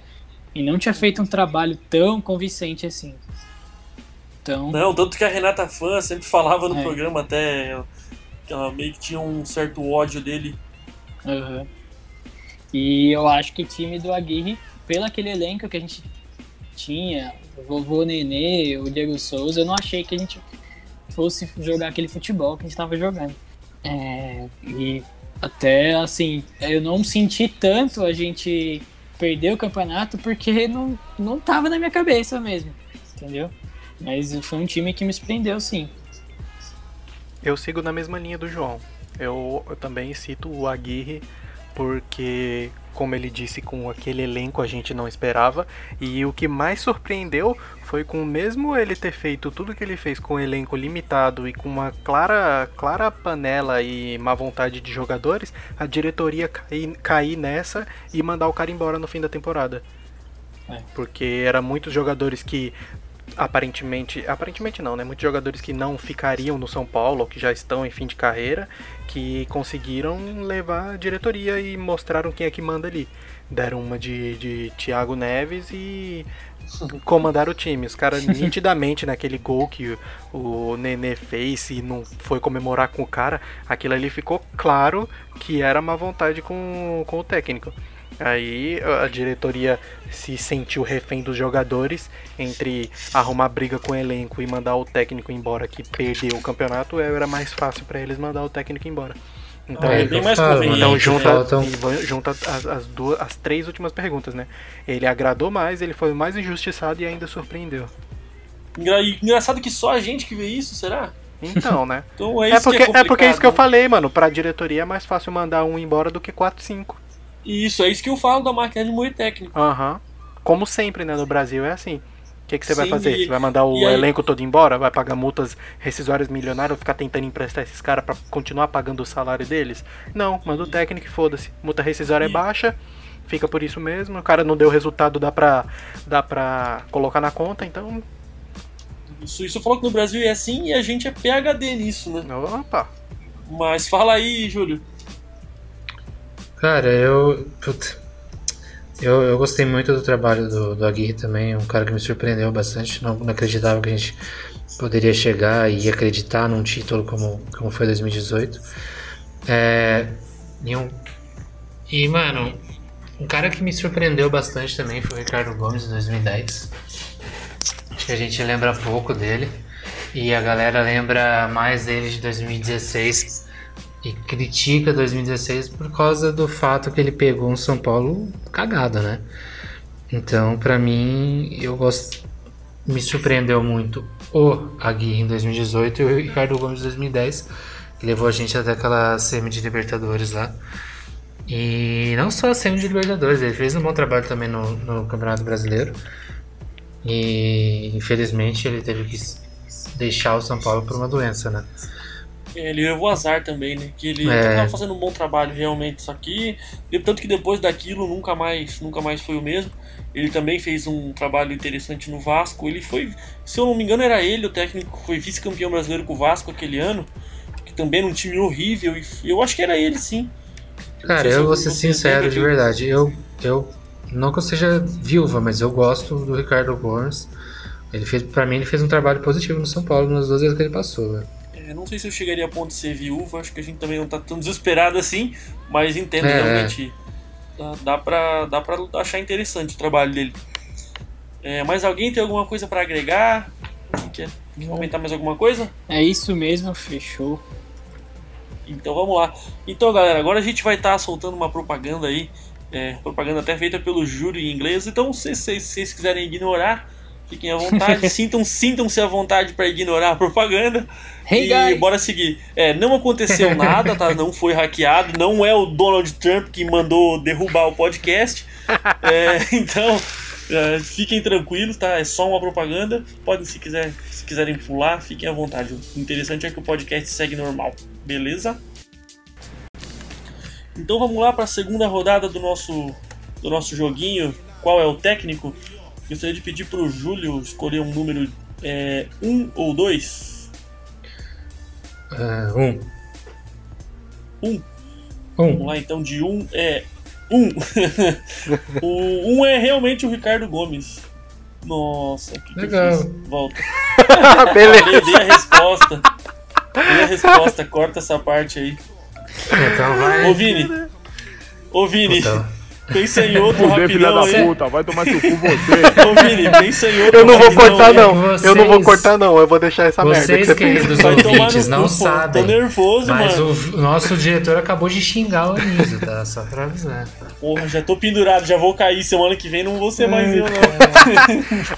E não tinha feito um trabalho tão convincente assim. Então. Não, tanto que a Renata Fã sempre falava no É. programa até que ela meio que tinha um certo ódio dele. Aham. E eu acho que o time do Aguirre, pelo aquele elenco que a gente tinha, o vovô Nenê, o Diego Souza, eu não achei que a gente fosse jogar aquele futebol que a gente estava jogando. É, e até assim, eu não senti tanto a gente perder o campeonato porque não, não tava na minha cabeça mesmo, entendeu? Mas foi um time que me surpreendeu, sim. Eu sigo na mesma linha do João. Eu, eu também cito o Aguirre porque, como ele disse, com aquele elenco a gente não esperava. E o que mais surpreendeu foi com mesmo ele ter feito tudo que ele fez com um elenco limitado e com uma clara, clara panela e má vontade de jogadores, a diretoria cair, cair nessa e mandar o cara embora no fim da temporada. É. Porque eram muitos jogadores que aparentemente, aparentemente não, né? Muitos jogadores que não ficariam no São Paulo, ou que já estão em fim de carreira, que conseguiram levar a diretoria e mostraram quem é que manda ali. Deram uma de, de Thiago Neves e comandaram o time. Os caras nitidamente naquele gol que o Nenê fez e não foi comemorar com o cara, aquilo ali ficou claro que era má vontade com, com o técnico. Aí a diretoria se sentiu refém dos jogadores entre arrumar briga com o elenco e mandar o técnico embora que perdeu o campeonato, era mais fácil pra eles mandar o técnico embora. Então, É, É, bem eu mais conveniente, então né? junta, faltam- junta as, as duas, as três últimas perguntas, né? Ele agradou mais, ele foi mais injustiçado e ainda surpreendeu. Engra- Engraçado que só a gente que vê isso, será? Então, né? Então é é, isso porque, que é é porque é isso que eu né? falei, mano. Pra diretoria é mais fácil mandar um embora do que 4, 5. Isso, é isso que eu falo da máquina de moer técnico. Aham. Como sempre, né? No Brasil é assim. O que, que você vai Sim, fazer? e- Você vai mandar o e aí- elenco todo embora? Vai pagar multas rescisórias milionárias? Ficar tentando emprestar esses caras pra continuar pagando o salário deles? Não, manda o técnico e foda-se. Multa rescisória é E- baixa, fica por isso mesmo. O cara não deu resultado, dá pra, dá pra colocar na conta, então. Isso, isso falou que no Brasil é assim e a gente é PHD nisso, né? Opa! Mas fala aí, Júlio. Cara, eu. Eu, eu gostei muito do trabalho do, do Aguirre também, um cara que me surpreendeu bastante. Não, não acreditava que a gente poderia chegar e acreditar num título como, como foi 2018. É, e, um, e, mano, um cara que me surpreendeu bastante também foi o Ricardo Gomes em 2010. Acho que a gente lembra pouco dele. E a galera lembra mais dele de 2016 e critica 2016 por causa do fato que ele pegou um São Paulo cagado, né? Então, pra mim, eu gosto. Me surpreendeu muito o Aguirre em 2018 e o Ricardo Gomes em 2010, que levou a gente até aquela semi de Libertadores lá. E não só a semi de Libertadores, ele fez um bom trabalho também no, no Campeonato Brasileiro. E infelizmente ele teve que deixar o São Paulo por uma doença, né? Ele levou azar também, né? Que ele É. tava fazendo um bom trabalho realmente, só que tanto que depois daquilo nunca mais, nunca mais foi o mesmo. Ele também fez um trabalho interessante no Vasco. Ele foi, se eu não me engano, era ele o técnico que foi vice-campeão brasileiro com o Vasco aquele ano, que também era um time horrível. E eu acho que era ele, sim. Cara, se eu vou ser sincero de verdade. Eu, eu não que eu seja viúva, mas eu gosto do Ricardo Gomes. Ele fez, para mim, ele fez um trabalho positivo no São Paulo nas duas vezes que ele passou. velho. É, não sei se eu chegaria a ponto de ser viúva, acho que a gente também não tá tão desesperado assim, mas entendo É, realmente. Dá, dá, pra, dá pra achar interessante o trabalho dele. É, mais alguém tem alguma coisa pra agregar? Quer comentar mais alguma coisa? É isso mesmo, fechou. Então vamos lá. Então, galera, agora a gente vai estar soltando uma propaganda aí. é, propaganda até feita pelo júri em inglês. Então, se se- se vocês quiserem ignorar, fiquem à vontade. sintam, sintam-se à vontade para ignorar a propaganda. Hey, e guys. bora seguir. É, não aconteceu nada, tá? Não foi hackeado, não é o Donald Trump que mandou derrubar o podcast. É, então, é, fiquem tranquilos, tá? É só uma propaganda. Podem, se, quiser, se quiserem pular, fiquem à vontade. O interessante é que o podcast segue normal, beleza? Então vamos lá para a segunda rodada do nosso, do nosso joguinho. Qual é o técnico? Gostaria de pedir para o Júlio escolher um número 1 é, um ou 2. É, um. Um. um. Vamos lá então, de um é. Um. o um é realmente o Ricardo Gomes. Nossa, que Legal. Volta. Beleza. Dei a resposta. Dei a resposta, corta essa parte aí. Então vai. Ô Vini. Ô Vini. Puta pensa em outro filha rapidão da aí. puta, vai tomar seu cu você. Ô Vini, pensa em outro Eu não vou rapidão cortar, não. Eu não vou Vocês- cortar, não. Eu vou deixar essa merda que vocês, você fez. queridos Vai tomar no ouvintes, cu, não pô. sabem. Tô nervoso, Mas mano. o, o nosso diretor acabou de xingar o Anísio, tá? Só pra avisar. Porra, já tô pendurado, já vou cair semana que vem, não vou ser mais eu, não.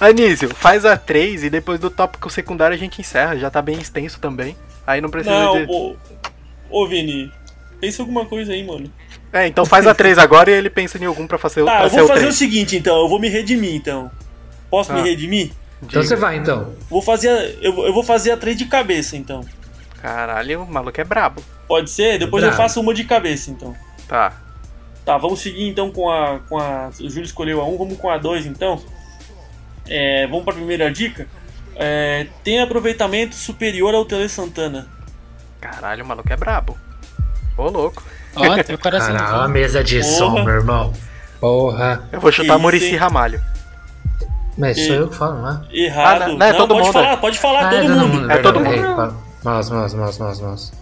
Anísio, faz a 3 e depois do tópico secundário a gente encerra. Já tá bem extenso também. Aí não precisa Não, de. ô, ô Vini, pensa alguma coisa aí, mano. É, então faz a 3 agora e ele pensa em algum pra fazer, Tá, pra eu vou o fazer o 3. seguinte então, eu vou me redimir então. Posso me Ah. redimir? Então você vai, então. Vou fazer a, eu, vou- eu vou fazer a três de cabeça então. Caralho, o maluco é brabo. Pode ser? Depois eu faço uma de cabeça então. Tá. Tá, vamos seguir então com a. Com a o Júlio escolheu a 1, vamos com a 2 então. É, vamos pra primeira dica. É, tem aproveitamento superior ao Tele Santana. Caralho, o maluco é brabo. Ô, louco. Ó, teu coração. Cara, ó a mesa de Porra. som, meu irmão. Porra. Eu vou chutar isso, Murici hein? Ramalho. Mas E- sou eu que falo, não é? Errado. Ah, não, não, é todo pode mundo, falar, é. pode falar, Ah, todo, mundo. É todo verdade. mundo. Ei, pa- Mouse, mouse, mouse, mouse, mouse.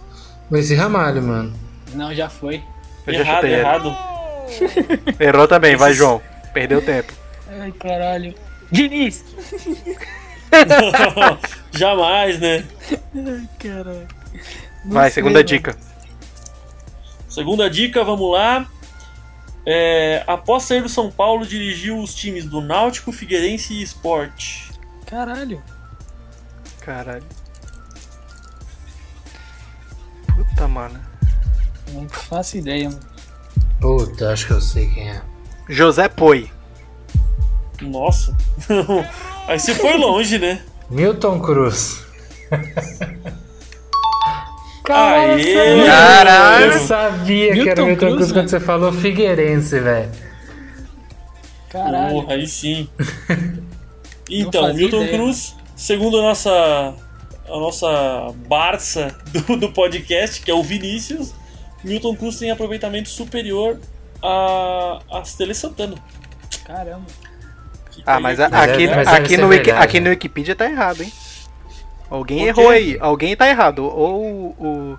Mas esse Ramalho, mano. Não, já foi. Eu já Errado, chutei ele. errado. Errou também, vai, João. Perdeu tempo. Ai, caralho. Diniz! Jamais, né? Caralho. Vai, segunda dica. Segunda dica, vamos lá. É, após sair do São Paulo, dirigiu os times do Náutico, Figueirense e Sport. Caralho. Caralho. Puta, mano. Não faço ideia, mano. Puta, acho que eu sei quem é. José Poi. Nossa. Aí você foi longe, né? Milton Cruz. Aê! Caralho. Eu sabia que era Milton o Milton Cruz, Cruz quando você falou Figueirense, velho. Caralho. Porra, aí sim. Então, Milton ideia. Cruz, segundo a nossa, a nossa Barça do, do podcast, que é o Vinícius, Milton Cruz tem aproveitamento superior a, a Tele Santana. Caramba. Ah, mas a- a- Mas é- aqui, mas aqui, ser no, verdade, aqui no? Wikipedia tá errado, hein? Alguém Por errou aí. Alguém tá errado. Ou o.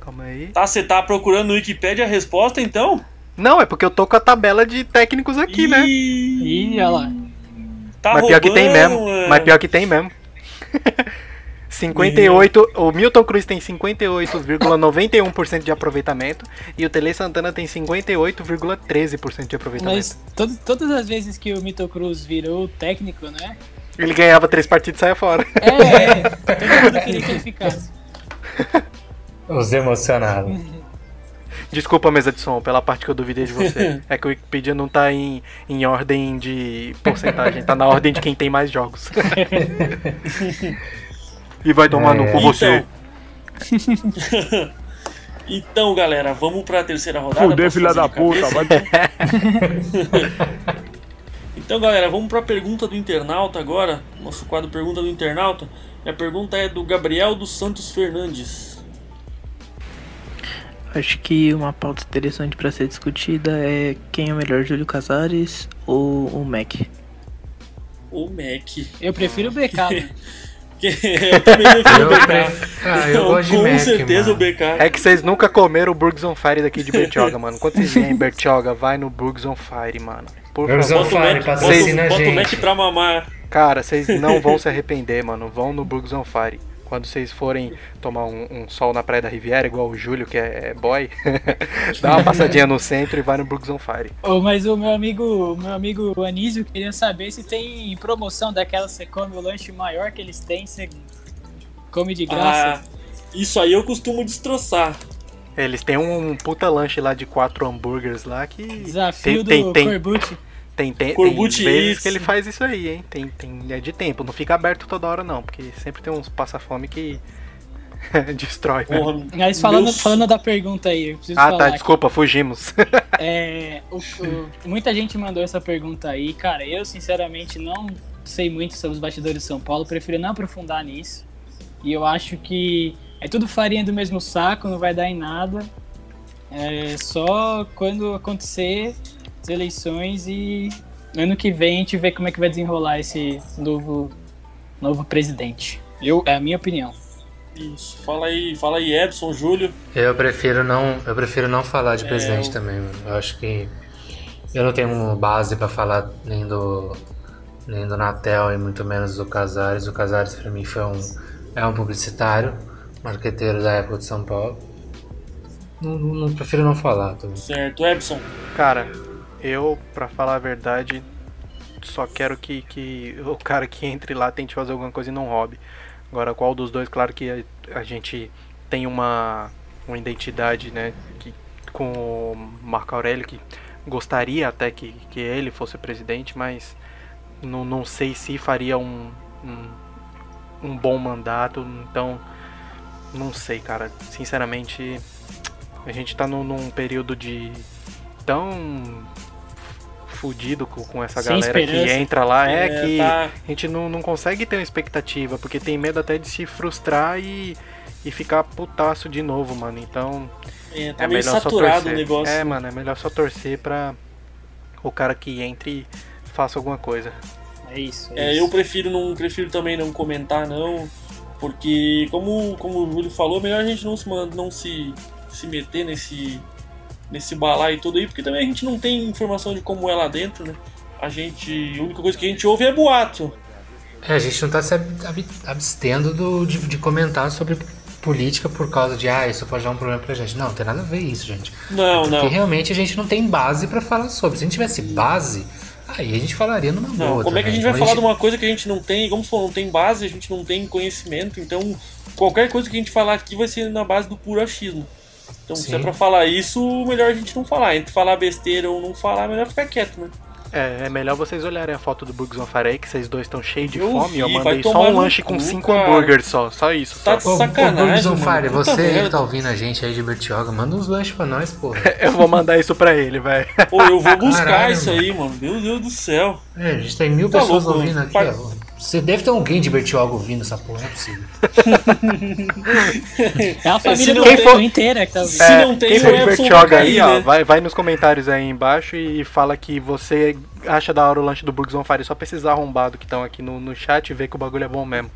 Calma aí. Tá, você tá procurando no Wikipedia a resposta, então? Não, é porque eu tô com a tabela de técnicos aqui, né? Ih, Ih, olha lá. Tá Mas pior que tem roubando, mesmo. mano. Mas pior que tem mesmo. 58. O Milton Cruz tem 58,91% de aproveitamento. E o Tele Santana tem 58,13% de aproveitamento. Mas todo- todas as vezes que o Mito Cruz virou técnico, né? Ele ganhava três partidas e saia fora. É, é. Todo mundo queria que ele ficasse. Os emocionados. Desculpa, mesa de som, pela parte que eu duvidei de você. É que o Wikipedia não tá em, em ordem de porcentagem, tá na ordem de quem tem mais jogos. e vai tomar no cu É. você. Então, galera, vamos pra terceira rodada. Fuder, Posso filha da puta. Vai... Então, galera, vamos pra pergunta do internauta agora. Nosso quadro Pergunta do Internauta. E a pergunta é do Gabriel dos Santos Fernandes. Acho que uma pauta interessante para ser discutida é quem é melhor, Júlio Casares ou o Mac. O Mac. Eu prefiro o BK, né? eu também prefiro Eu o BK. prefiro- Ah, eu gosto de Com Mac, certeza mano. o BK. É que vocês nunca comeram o Burgers on Fire daqui de Bertioga, mano. Quando vocês vierem em Bertioga, vai no Burgers on Fire, mano. Por Burgers favor. on Fire, patrocina bota, o Mac gente. pra mamar. Cara, vocês não vão se arrepender, mano. Vão no Burgers on Fire. Quando vocês forem tomar um, um sol na Praia da Riviera, igual o Júlio, que é, é boy, dá uma passadinha no centro e vai no Burgers on Fire. Ô, mas o meu amigo, o meu amigo Anísio queria saber se tem promoção daquela você come o lanche maior que eles têm, você come de Ah, graça. isso aí eu costumo destroçar. Eles têm um puta lanche lá de quatro hambúrgueres lá que. Desafio tem, do tem, tem, Corbucci. Tem, tem, Corbucci tem vezes que ele faz isso aí, hein? Tem, tem, é de tempo, não fica aberto toda hora não, porque sempre tem uns passa-fome que destrói. né? Mas falando, falando da pergunta aí, eu preciso Ah falar tá, aqui. desculpa, fugimos. É, o- o- muita gente mandou essa pergunta aí, cara. Eu sinceramente não sei muito sobre os bastidores de São Paulo, prefiro não aprofundar nisso. E eu acho que é tudo farinha do mesmo saco, não vai dar em nada. É só quando acontecer as eleições e ano que vem a gente vê como é que vai desenrolar esse novo, novo presidente. Eu, é a minha opinião. Isso. Fala aí, fala aí, Edson, Júlio. Eu prefiro não, eu prefiro não falar de É, presidente eu- também, mano. Eu acho que eu não tenho base pra falar nem do nem do Natel e muito menos do Casares. O Casares pra mim foi um é um publicitário, marqueteiro da época de São Paulo. Não, não- não- prefiro não falar. Tô... Certo, Edson. Cara, eu, pra falar a verdade, só quero que, que o cara que entre lá tente fazer alguma coisa e não roube. Agora, qual dos dois, claro que a, a gente tem uma, uma identidade, né, que, com o Marco Aurélio, que gostaria até que, que ele fosse presidente, mas não, não sei se faria um, um, um bom mandato, então não sei, cara. Sinceramente, a gente tá num período de tão fudido com, com essa Sem galera que esperança. entra lá, é, É, que tá. a gente não, não consegue ter uma expectativa, porque tem medo até de se frustrar e, e ficar putaço de novo, mano. Então É, tá é meio saturado torcer. o negócio. É, mano, é melhor só torcer pra o cara que entre e faça alguma coisa. É isso. É, isso. eu prefiro não prefiro também não comentar não, porque como, como o Júlio falou, melhor a gente não se não se, se meter nesse nesse balaio todo aí, porque também a gente não tem informação de como é lá dentro, né? A gente, a única coisa que a gente ouve é boato. É, a gente não tá se ab- ab- abstendo do, de, de comentar sobre política por causa de ah, isso pode dar um problema pra gente. Não, não tem nada a ver isso, gente. Não, Porque não. realmente a gente não tem base pra falar sobre. Se a gente tivesse base, aí a gente falaria numa Não, boa. como é que a gente também. vai Mas falar de uma coisa que a gente não tem, como falou, não tem base, a gente não tem conhecimento, então qualquer coisa que a gente falar aqui vai ser na base do puro achismo. Então, se Sim. é pra falar isso, melhor a gente não falar. Entre falar besteira ou não falar, melhor ficar quieto, né? É, é melhor vocês olharem a foto do Burgers on Fire aí, que vocês dois estão cheios de Eu fome. eu vi, mandei vai só um lanche com cinco cara. hambúrgueres só, só isso. Tá Só. Ô, ô, Sacanagem, Burgers on mano. Fire, você aí que tá ouvindo a gente aí de Bertioga, manda uns lanches pra nós, porra. Eu vou mandar isso pra ele, velho. Pô, eu vou buscar Caralho, isso mano. aí, mano. Meu Deus do céu. É, a gente tem mil Tá pessoas louco, ouvindo aqui, par- ó. Você deve ter alguém de Bertioga ouvindo essa porra, não é possível. É a família do Everton tem- inteira que tá ouvindo. Se não tem, quem for de Epson Bertioga vai aí, ó, vai, vai nos comentários aí embaixo e fala que você acha da hora o lanche do Burgers on Fire. Só pra esses arrombados que estão aqui no, no chat e ver que o bagulho é bom mesmo.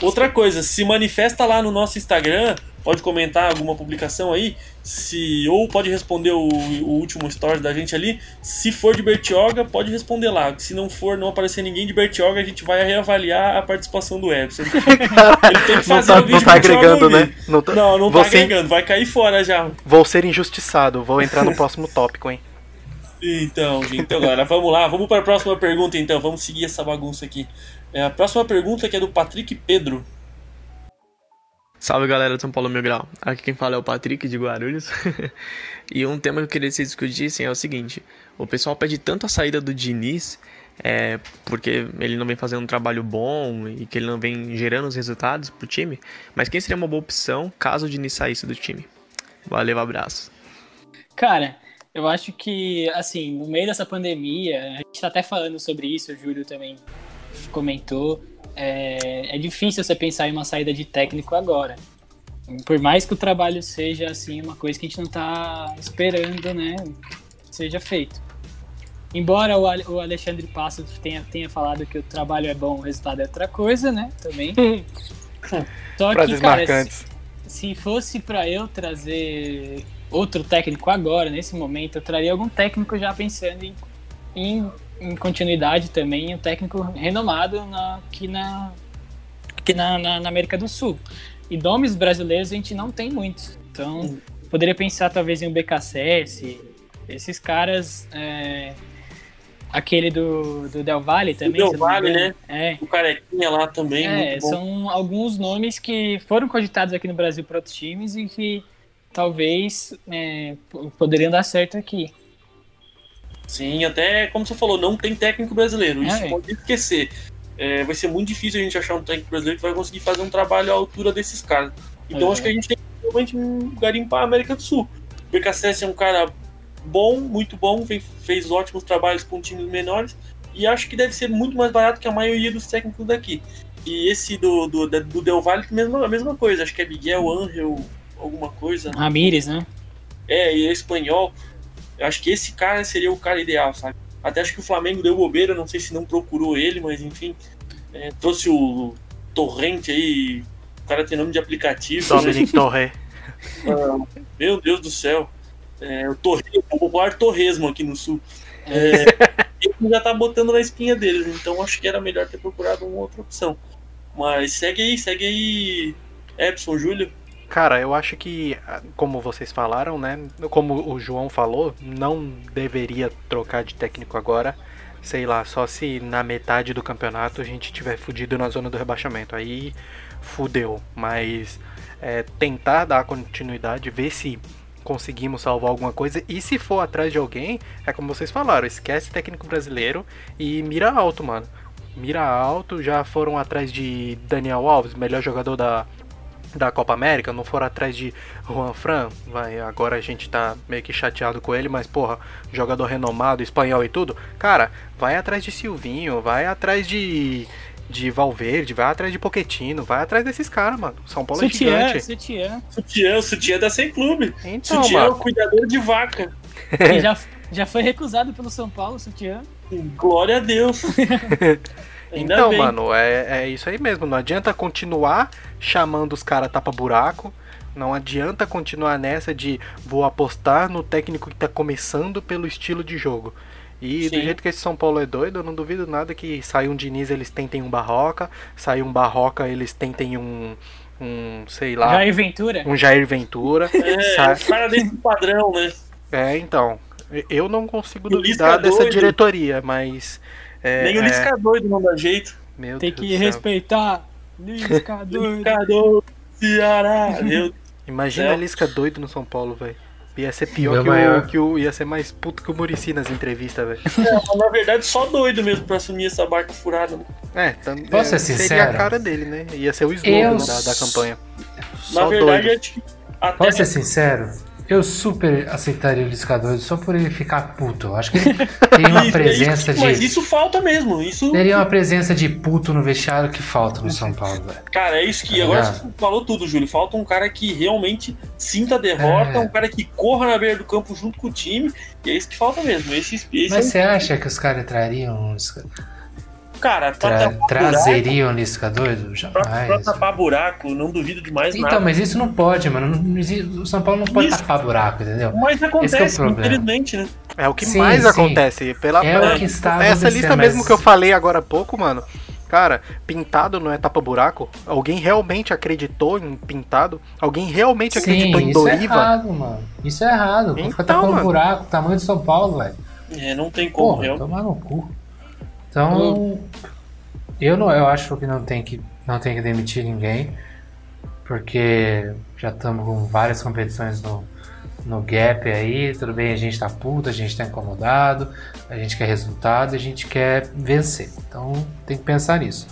Outra coisa, se manifesta lá no nosso Instagram, pode comentar alguma publicação aí, se ou pode responder o, o último story da gente ali. Se for de Bertioga, pode responder lá. Se não for, não aparecer ninguém de Bertioga, a gente vai reavaliar a participação do Epson. Ele tem que Não fazer tá, não tá de Bertioga agregando, né? Não, tá- Não, não tá ser- agregando, vai cair fora já. Vou ser injustiçado, vou entrar no próximo tópico, hein? Então, gente, então, galera, vamos lá, vamos para a próxima pergunta então, vamos seguir essa bagunça aqui. É, a próxima pergunta que é do Patrick Pedro. Salve galera do São Paulo Mil Grau, aqui quem fala é o Patrick de Guarulhos e um tema que eu queria que vocês discutissem é o seguinte: o pessoal pede tanto a saída do Diniz é, porque ele não vem fazendo um trabalho bom e que ele não vem gerando os resultados pro time, mas quem seria uma boa opção caso o Diniz saísse do time? Valeu, abraço. Cara, eu acho que, assim, no meio dessa pandemia, a gente tá até falando sobre isso, o Júlio também comentou. É, é difícil você pensar em uma saída de técnico agora. Por mais que o trabalho seja, assim, uma coisa que a gente não tá esperando, né, seja feito. Embora o Ale- o Alexandre Passos tenha, tenha falado que o trabalho é bom, o resultado é outra coisa, né, também. Só que, Frases cara, marcantes. se fosse pra eu trazer outro técnico agora, nesse momento, eu traria algum técnico já pensando em, em, em continuidade também, um técnico renomado na, aqui, na, aqui na, na, na América do Sul. E nomes brasileiros a gente não tem muitos. Então, poderia pensar talvez em um BKSS, esses caras. é, aquele do, do Del Valle também. Del não me Valle, né? É. O Carequinha lá também, É, são alguns nomes que foram cogitados aqui no Brasil para outros times e que talvez é, poderiam dar certo aqui. Sim, até como você falou, não tem técnico brasileiro. Isso É. pode esquecer. É, vai ser muito difícil a gente achar um técnico brasileiro que vai conseguir fazer um trabalho à altura desses caras. Então Uhum. acho que a gente tem que realmente garimpar a América do Sul. O BKSS é um cara bom, muito bom, fez, fez ótimos trabalhos com times menores e acho que deve ser muito mais barato que a maioria dos técnicos daqui. E esse do, do, do Del Valle, mesmo, a mesma coisa, acho que é Miguel Angel, alguma coisa. Ramires, né? É, e é espanhol. Eu acho que esse cara seria o cara ideal, sabe? Até acho que o Flamengo deu bobeira, não sei se não procurou ele, mas enfim. É, trouxe o Torrente aí, o cara tem nome de aplicativo. né? Dominic Torre. Ah, Meu Deus do céu. É, o, Torre, o popular Torresmo aqui no sul. É, ele já tá botando na espinha deles, então acho que era melhor ter procurado uma outra opção. Mas segue aí, segue aí, Epson, Júlio. Cara, eu acho que, ah, como vocês falaram, né? Como o João falou, não deveria trocar de técnico agora. Sei lá, só se na metade do campeonato a gente tiver fudido na zona do rebaixamento. Aí fudeu. Mas é, tentar dar continuidade, ver se conseguimos salvar alguma coisa. E se for atrás de alguém, é como vocês falaram, esquece técnico brasileiro e mira alto, mano. Mira alto, já foram atrás de Daniel Alves, melhor jogador da, da Copa América, não foram atrás de Juan Fran, vai, agora a gente tá meio que chateado com ele, mas porra, jogador renomado, espanhol e tudo, cara, vai atrás de Silvinho, vai atrás de de Valverde, vai atrás de Poquetino, vai atrás desses caras, mano. São Paulo é Sutiã, gigante. Sutiã. Sutiã, Sutiã tá sem clube. Então, Sutiã é mano. o cuidador de vaca. Já, já foi recusado pelo São Paulo, Sutiã. Glória a Deus. Ainda Então, bem. mano, é, é isso aí mesmo. Não adianta continuar chamando os caras tapa-buraco. Não adianta continuar nessa de vou apostar no técnico que tá começando pelo estilo de jogo. E do Sim. jeito que esse São Paulo é doido, eu não duvido nada que sair um Diniz eles tentem um Barroca, sair um Barroca eles tentem um, um sei lá, Jair Ventura. um Jair Ventura. É, Sa- o cara desse padrão, né? É, então, eu não consigo duvidar Lisca dessa diretoria, mas é, Nem o é, Lisca doido não dá jeito. meu Tem Deus que respeitar. Lisca doido. Lisca doido, Ceará. Meu Imagina Céu. a Lisca doido no São Paulo, velho. Ia ser pior Meu que o, maior. que o. Ia ser mais puto que o Murici nas entrevistas, velho. Deus. Na verdade, só doido mesmo pra assumir essa barca furada. né? É, tam- Posso é, ser seria a sincero? cara dele, né? Ia ser o slogan Eu da, da campanha. Na Só verdade, doido. acho que até Posso ser sincero? Eu super aceitaria o Lisca doido só por ele ficar puto. Eu Acho que ele tem uma Isso, presença isso- Mas de. isso falta mesmo. Isso, Teria uma presença de puto no vestiário que falta no São Paulo, velho. cara, é isso que. Tá agora ligado? você falou tudo, Júlio. Falta um cara que realmente sinta a derrota, É. um cara que corra na beira do campo junto com o time. E é isso que falta mesmo. Esse, esse Mas é você acha que os caras trariam um Lisca... um cara pra, tra- tapar buraco, trazeriam um Lisca doido? pra, pra Jamais. tapar buraco, não duvido de mais Então, nada. mas isso não pode, mano. Não- não existe- o São Paulo não pode Isso. tapar buraco, entendeu? Mas que é o acontece, infelizmente, né? É o que Sim, mais sim. acontece. Pela, É o pela- que está essa lista mesmo mas- que eu falei agora há pouco, mano. Cara, pintado não é tapa-buraco? Alguém realmente acreditou em pintado? Alguém realmente acreditou em isso é Doriva? errado, mano. Isso é errado. Fica Então, tapando mano. buraco, tamanho de São Paulo, velho. É, não tem como. Porra, tomar no cu. Então, eu não, eu acho que não tem que não tem que demitir ninguém, porque já estamos com várias competições no, no gap aí, tudo bem, a gente tá puto, a gente tá incomodado, a gente quer resultado, a gente quer vencer. Então, tem que pensar nisso.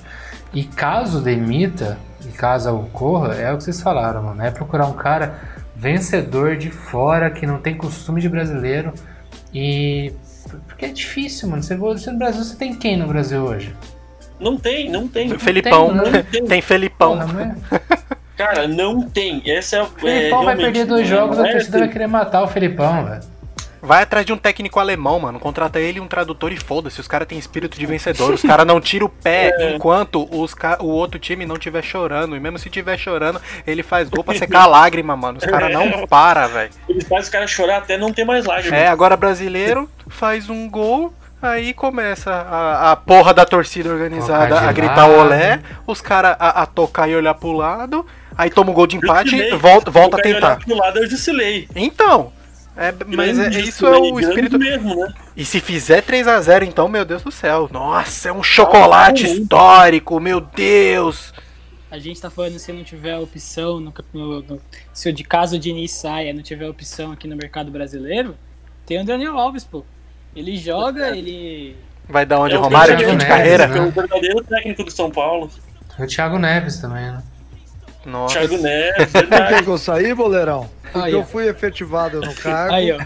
E caso demita, e caso ocorra, é o que vocês falaram, mano, é procurar um cara vencedor de fora que não tem costume de brasileiro e porque é difícil, mano. Você, você no Brasil, você tem quem no Brasil hoje? Não tem, não tem. Felipão. Não tem, tem. Tem Felipão. Porra, não é? Cara, não tem. Essa é, O Felipão é, vai perder dois não jogos, a é torcida vai querer matar o Felipão, velho. Vai atrás de um técnico alemão, mano. Contrata ele e um tradutor e foda-se. Os caras têm espírito de vencedor. Os caras não tiram o pé É. enquanto os ca- o outro time não estiver chorando. E mesmo se estiver chorando, ele faz gol pra secar a lágrima, mano. Os caras não param, velho. Ele faz os caras chorar até não ter mais lágrimas. É, agora brasileiro faz um gol. Aí começa a, a porra da torcida organizada a gritar lado. olé, os caras a, a tocar e olhar pro lado, aí toma um gol de empate volta, volta a tentar. olhar pro lado é o Jusilei. Então, é, mas é, Grande isso é Jusilei, o espírito. mesmo, né? E se fizer 3 a 0 então, meu Deus do céu. Nossa, é um chocolate Ah, histórico, meu Deus. A gente tá falando se não tiver opção, no, no- no- se o de caso o Diniz saia, não tiver opção aqui no mercado brasileiro, tem o Daniel Alves, pô. Ele joga, ele. Vai dar onde, É o Romário, de fim de carreira? né? É o verdadeiro técnico do São Paulo. O Thiago Neves também, né? Nossa. Thiago Neves, Por que eu saí, boleirão? Porque Aí, eu fui efetivado no cargo. Aí, ó.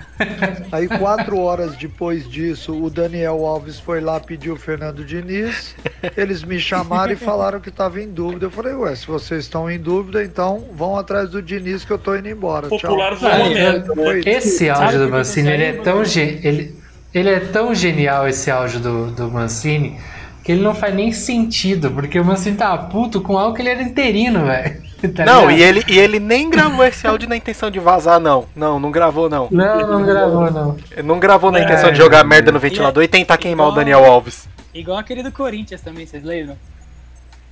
Aí, quatro horas depois disso, o Daniel Alves foi lá pedir o Fernando Diniz. Eles me chamaram e falaram que estava em dúvida. Eu falei, ué, se vocês estão em dúvida, então vão atrás do Diniz que eu tô indo embora. Popular Tchau. Aí, né? Foi- Esse áudio do Mancini, ele é tão ge- ele, ele é tão genial esse áudio do, do Mancini que ele não faz nem sentido, porque o Mancini tava puto com algo que ele era interino, velho. Tá Não, ligado? e ele, e ele nem gravou esse áudio na intenção de vazar, não. Não, não gravou, não. Não, não gravou, não. Ele Não gravou na É, intenção de jogar merda no Deus. ventilador e tentar queimar o igual- Daniel Alves. Igual aquele do Corinthians também, vocês lembram?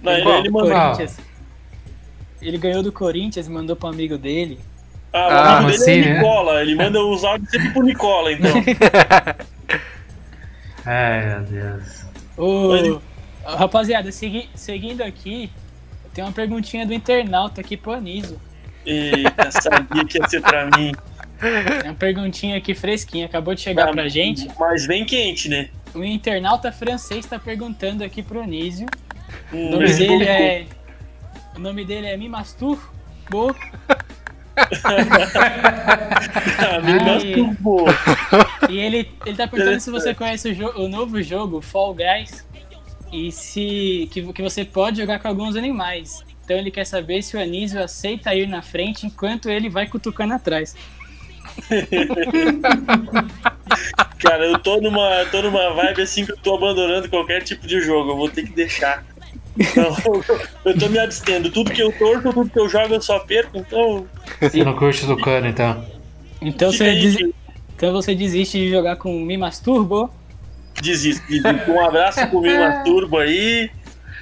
Não, ele, Igual. ele mandou. Corinthians. Ele ganhou do Corinthians e mandou pro amigo dele. Ah, o Ah, amigo dele sim, é né? o Nicola. Ele manda os áudios sempre pro Nicola, então. Ai, meu Deus. Ô, rapaziada, segui- seguindo aqui, tem uma perguntinha do internauta aqui pro Anísio. Eita, sabia que ia ser pra mim. É uma perguntinha aqui fresquinha, acabou de chegar pra gente. Mas bem quente, né? O internauta francês tá perguntando aqui pro Anísio. O Hum, nome esse dele é. O nome dele é Mimastur. Bo. Ah, me Ai. masturbou. E ele, ele tá perguntando se você conhece o, jo- o novo jogo, Fall Guys, e se que, que você pode jogar com alguns animais. Então ele quer saber se o Anísio aceita ir na frente enquanto ele vai cutucando atrás. Cara, eu tô numa, tô numa vibe assim que eu tô abandonando qualquer tipo de jogo. Eu vou ter que deixar. Então, eu tô me abstendo. Tudo que eu torço, tudo que eu jogo, eu só perco. Então, Você não curte do cano, então. Então fica você, aí, des- então você desiste de jogar com o Mimasturbo? Desisto. desisto. Um abraço pro meu Masturbo aí.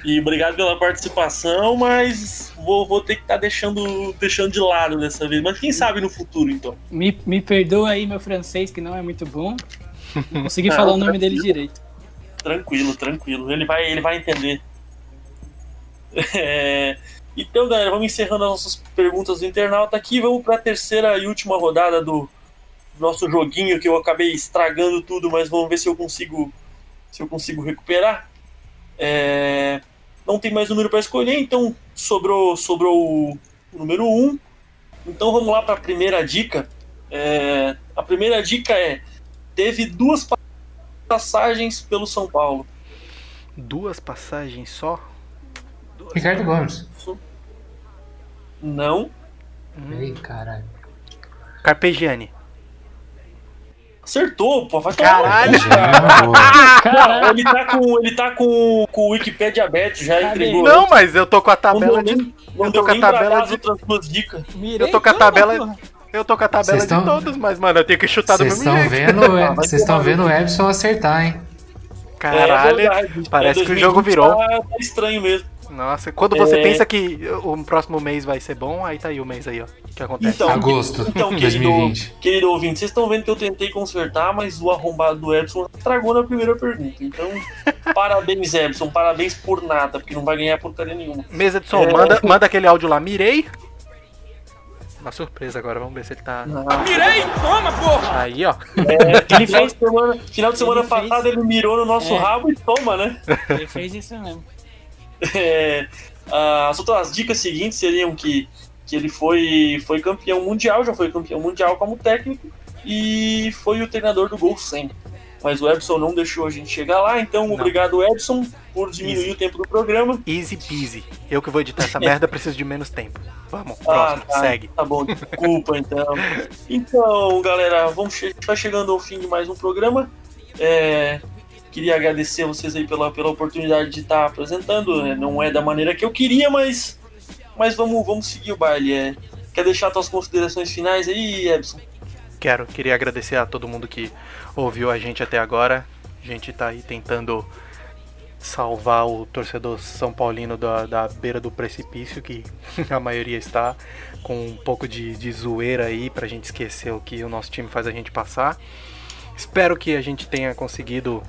E obrigado pela participação, mas vou, vou ter que estar deixando, deixando de lado dessa vez. Mas quem sabe no futuro, então. Me, me perdoa aí meu francês, que não é muito bom. Não consegui Não, falar o nome dele direito. Tranquilo, tranquilo. Ele vai, ele vai entender. É, Então, galera, vamos encerrando as nossas perguntas do internauta aqui. Vamos para a terceira e última rodada do nosso joguinho que eu acabei estragando tudo, mas vamos ver se eu consigo se eu consigo recuperar. É, Não tem mais número para escolher, então sobrou sobrou o número 1. Um. Então vamos lá para a primeira dica. É, a primeira dica é: teve duas passagens pelo São Paulo. Duas passagens só? Ricardo Gomes. Não. Ei, caralho. Carpegiani. Acertou, pô. Vai Caralho. Cara, ele tá com, ele tá com, com o Wikipedia aberto, já entregou. Não, mas eu tô com a tabela de. nem- Eu tô com a tabela de. outras duas dicas. Eu tô com a tabela. Eu tô com a tabela de tão- todos, mas, mano, eu tenho que chutar do Vocês mesmo estão jeito. vendo, é, Ah, vocês estão vendo o Ebson acertar, hein? Caralho, É verdade. parece É, que o jogo 2020 virou. Tá, tá estranho mesmo. Nossa, quando você É. pensa que o próximo mês vai ser bom, aí tá aí o mês aí, ó. O que acontece? Então, Agosto Então, querido, 2020. querido ouvinte, vocês estão vendo que eu tentei consertar, mas o arrombado do Edson estragou na primeira pergunta. Então, parabéns, Edson. Parabéns por nada, porque não vai ganhar porcaria nenhuma. Mesa de som, É. manda, manda aquele áudio lá, mirei. Uma surpresa agora, vamos ver se ele tá. Mirei! Toma, porra! Aí, ó. É, Ele final, fez- de semana, final de semana ele fez- passada ele mirou no nosso É. rabo e toma, né? Ele fez isso mesmo. É, as outras dicas seguintes seriam que, que ele foi, foi campeão mundial, já foi campeão mundial como técnico e foi o treinador do Gol 100. Mas o Ebson não deixou a gente chegar lá, então obrigado, Ebson, por diminuir Easy. o tempo do programa. Easy peasy. Eu que vou editar essa merda, preciso de menos tempo. Vamos, Ah, próximo, tá, segue. Tá bom, desculpa então. Então, galera, vamos che vai chegando ao fim de mais um programa. É, queria agradecer a vocês aí pela, pela oportunidade de estar apresentando. né? Não é da maneira que eu queria, mas, mas vamos, vamos seguir o baile. É, quer deixar suas considerações finais aí, Ebson? Quero, queria agradecer a todo mundo que ouviu a gente até agora. A gente tá aí tentando salvar o torcedor São Paulino da, da beira do precipício, que a maioria está, com um pouco de, de zoeira aí pra gente esquecer o que o nosso time faz a gente passar. Espero que a gente tenha conseguido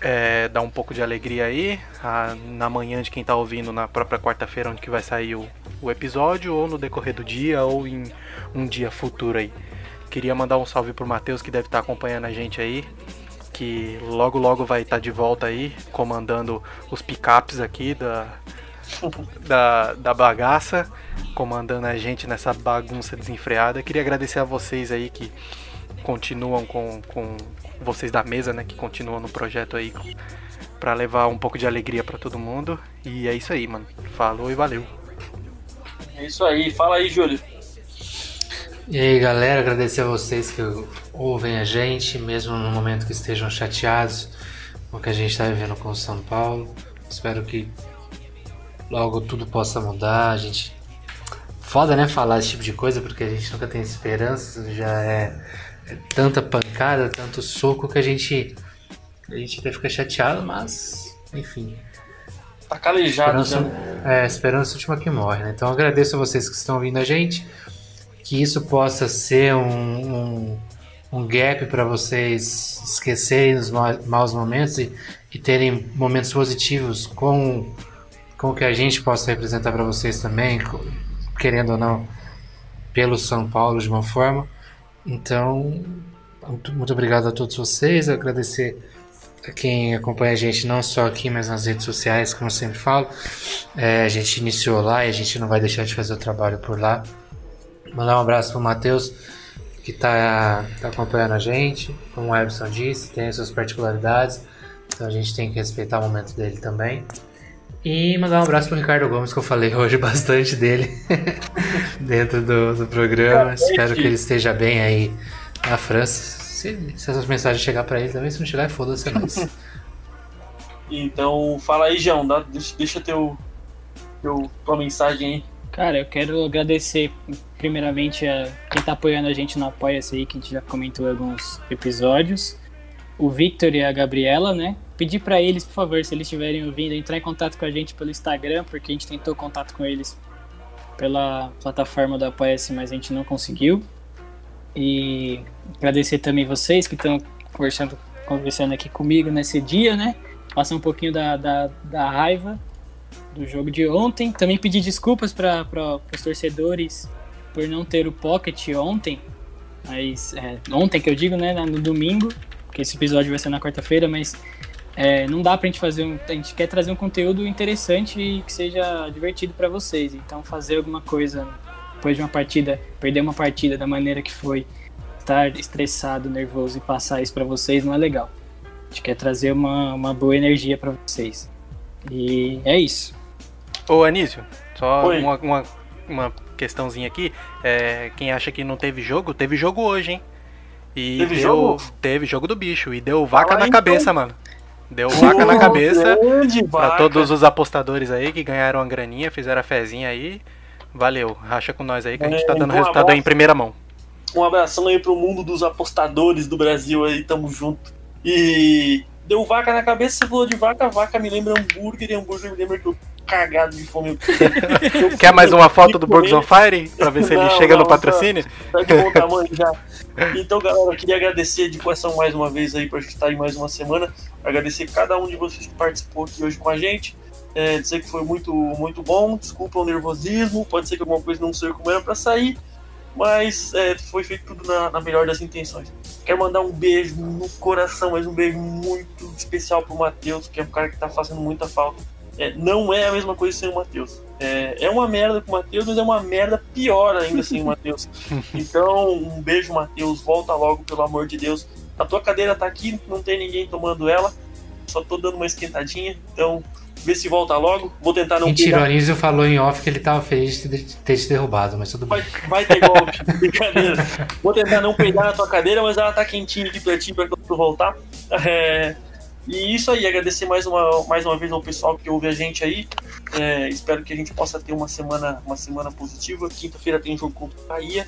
é, dar um pouco de alegria aí a- na manhã de quem tá ouvindo na própria quarta-feira, onde que vai sair o, o episódio, ou no decorrer do dia, ou em um dia futuro aí. Queria mandar um salve pro Matheus que deve estar acompanhando a gente aí, que logo logo vai estar de volta aí, comandando os picapes aqui da, da, da bagaça, comandando a gente nessa bagunça desenfreada. Queria agradecer a vocês aí que continuam com, com vocês da mesa, né, que continuam no projeto aí para levar um pouco de alegria para todo mundo. E é isso aí, mano. Falou e valeu. É isso aí, fala aí, Júlio. E aí, galera, agradecer a vocês que ouvem a gente, mesmo no momento que estejam chateados com o que a gente está vivendo com o São Paulo. Espero que logo tudo possa mudar. A gente. Foda, né, falar esse tipo de coisa, porque a gente nunca tem esperança, já é, é tanta pancada, tanto soco que a gente. A gente até fica chateado, mas. Enfim. Tá calejado, Esperança, né? é, esperança última que morre, né? Então agradeço a vocês que estão ouvindo a gente. Que isso possa ser um, um, um gap para vocês esquecerem os ma- maus momentos e, e terem momentos positivos com, com o que a gente possa representar para vocês também, querendo ou não, pelo São Paulo de uma forma. Então, muito, obrigado a todos vocês. Agradecer a quem acompanha a gente não só aqui, mas nas redes sociais, como eu sempre falo. É, a gente iniciou lá e a gente não vai deixar de fazer o trabalho por lá. Mandar um abraço pro Matheus, que tá, tá acompanhando a gente. Como o Ebson disse, tem as suas particularidades. Então a gente tem que respeitar o momento dele também. E mandar um abraço pro Ricardo Gomes, que eu falei hoje bastante dele dentro do, do programa. Espero que ele esteja bem aí na França. Se, se essas mensagens chegar pra ele também, se não chegar, foda-se é nós. Então, fala aí, João, dá, deixa, deixa teu, teu, tua mensagem aí. Cara, eu quero agradecer primeiramente a quem tá apoiando a gente no Apoia-se aí, que a gente já comentou em alguns episódios. O Victor e a Gabriela, né? Pedir pra eles, por favor, se eles estiverem ouvindo, entrar em contato com a gente pelo Instagram, porque a gente tentou contato com eles pela plataforma do Apoia-se, mas a gente não conseguiu. E agradecer também vocês que estão conversando, conversando aqui comigo nesse dia, né? Passar um pouquinho da, da, da raiva do jogo de ontem. Também pedir desculpas para os torcedores por não ter o Pocket ontem. Mas, é, ontem que eu digo, né? No domingo, porque esse episódio vai ser na quarta-feira, mas é, não dá pra gente fazer um. A gente quer trazer um conteúdo interessante e que seja divertido para vocês. Então, fazer alguma coisa depois de uma partida, perder uma partida da maneira que foi, estar estressado, nervoso e passar isso pra vocês não é legal. A gente quer trazer uma, uma boa energia pra vocês. E é isso. Ô Anísio, só Oi. uma, uma, uma questãozinha aqui. É, quem acha que não teve jogo, teve jogo hoje, hein? E Teve deu, jogo? Teve jogo do bicho. E deu vaca Fala na aí, cabeça, mano. Deu vaca na cabeça. vaca. todos os apostadores aí que ganharam a graninha, fizeram a fezinha aí. Valeu, racha com nós aí que a gente tá É, dando resultado aí em primeira mão. Um abração aí pro mundo dos apostadores do Brasil aí, tamo junto. E deu vaca na cabeça, você falou de vaca, vaca me lembra hambúrguer e hambúrguer me lembra que eu cagado de fome. Eu Quer mais uma foto do. Burgers on Fire? Pra ver se ele Não, chega no não, patrocínio? Tá de bom tamanho já. Então, galera, eu queria agradecer de coração mais uma vez aí por estar aí mais uma semana. Agradecer cada um de vocês que participou aqui hoje com a gente. É, dizer que foi muito, muito bom. Desculpa o nervosismo. Pode ser que alguma coisa não saiu como era pra sair. Mas é, foi feito tudo na, na melhor das intenções. Quero mandar um beijo no coração, mas um beijo muito especial pro Matheus, que é um cara que tá fazendo muita falta. É, não é a mesma coisa sem o Matheus. É, é uma merda com o Matheus, mas é uma merda pior ainda sem o Matheus. Então, um beijo, Matheus. Volta logo, pelo amor de Deus. A tua cadeira tá aqui, não tem ninguém tomando ela. Só tô dando uma esquentadinha. Então, vê se volta logo. Vou tentar não Mentira, o pegar. Anísio falou em off que ele tava feliz de ter te derrubado, mas tudo bem. Vai ter golpe, brincadeira. Vou tentar não peidar na tua cadeira, mas ela tá quentinha aqui pra ti pra tu voltar. É, E isso aí, agradecer mais uma, mais uma vez ao pessoal que ouve a gente aí. É, espero que a gente possa ter uma semana, uma semana positiva. Quinta-feira tem jogo contra o Bahia,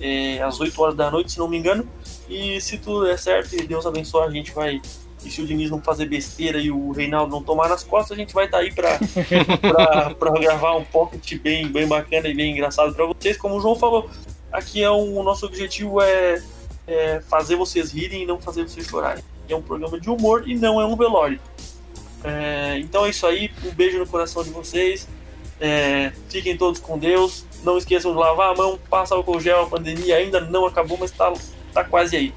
é, às 8 horas da noite, se não me engano. E se tudo der certo e Deus abençoe, a gente vai. E se o Diniz não fazer besteira e o Reinaldo não tomar nas costas, a gente vai estar aí pra, pra, pra gravar um pocket bem, bem bacana e bem engraçado pra vocês. Como o João falou, aqui é um, o nosso objetivo é, é fazer vocês rirem e não fazer vocês chorarem. É um programa de humor e não é um velório. É, então é isso aí, um beijo no coração de vocês. É, fiquem todos com Deus. Não esqueçam de lavar a mão, passa álcool gel, a pandemia ainda não acabou, mas tá, tá quase aí.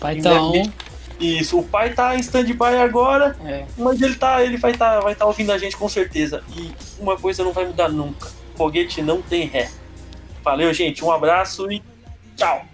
Pai tá breve-. Isso, o pai tá em stand-by agora, É. mas ele tá, ele vai estar vai tá ouvindo a gente com certeza. E uma coisa não vai mudar nunca: foguete não tem ré. Valeu, gente, um abraço e tchau!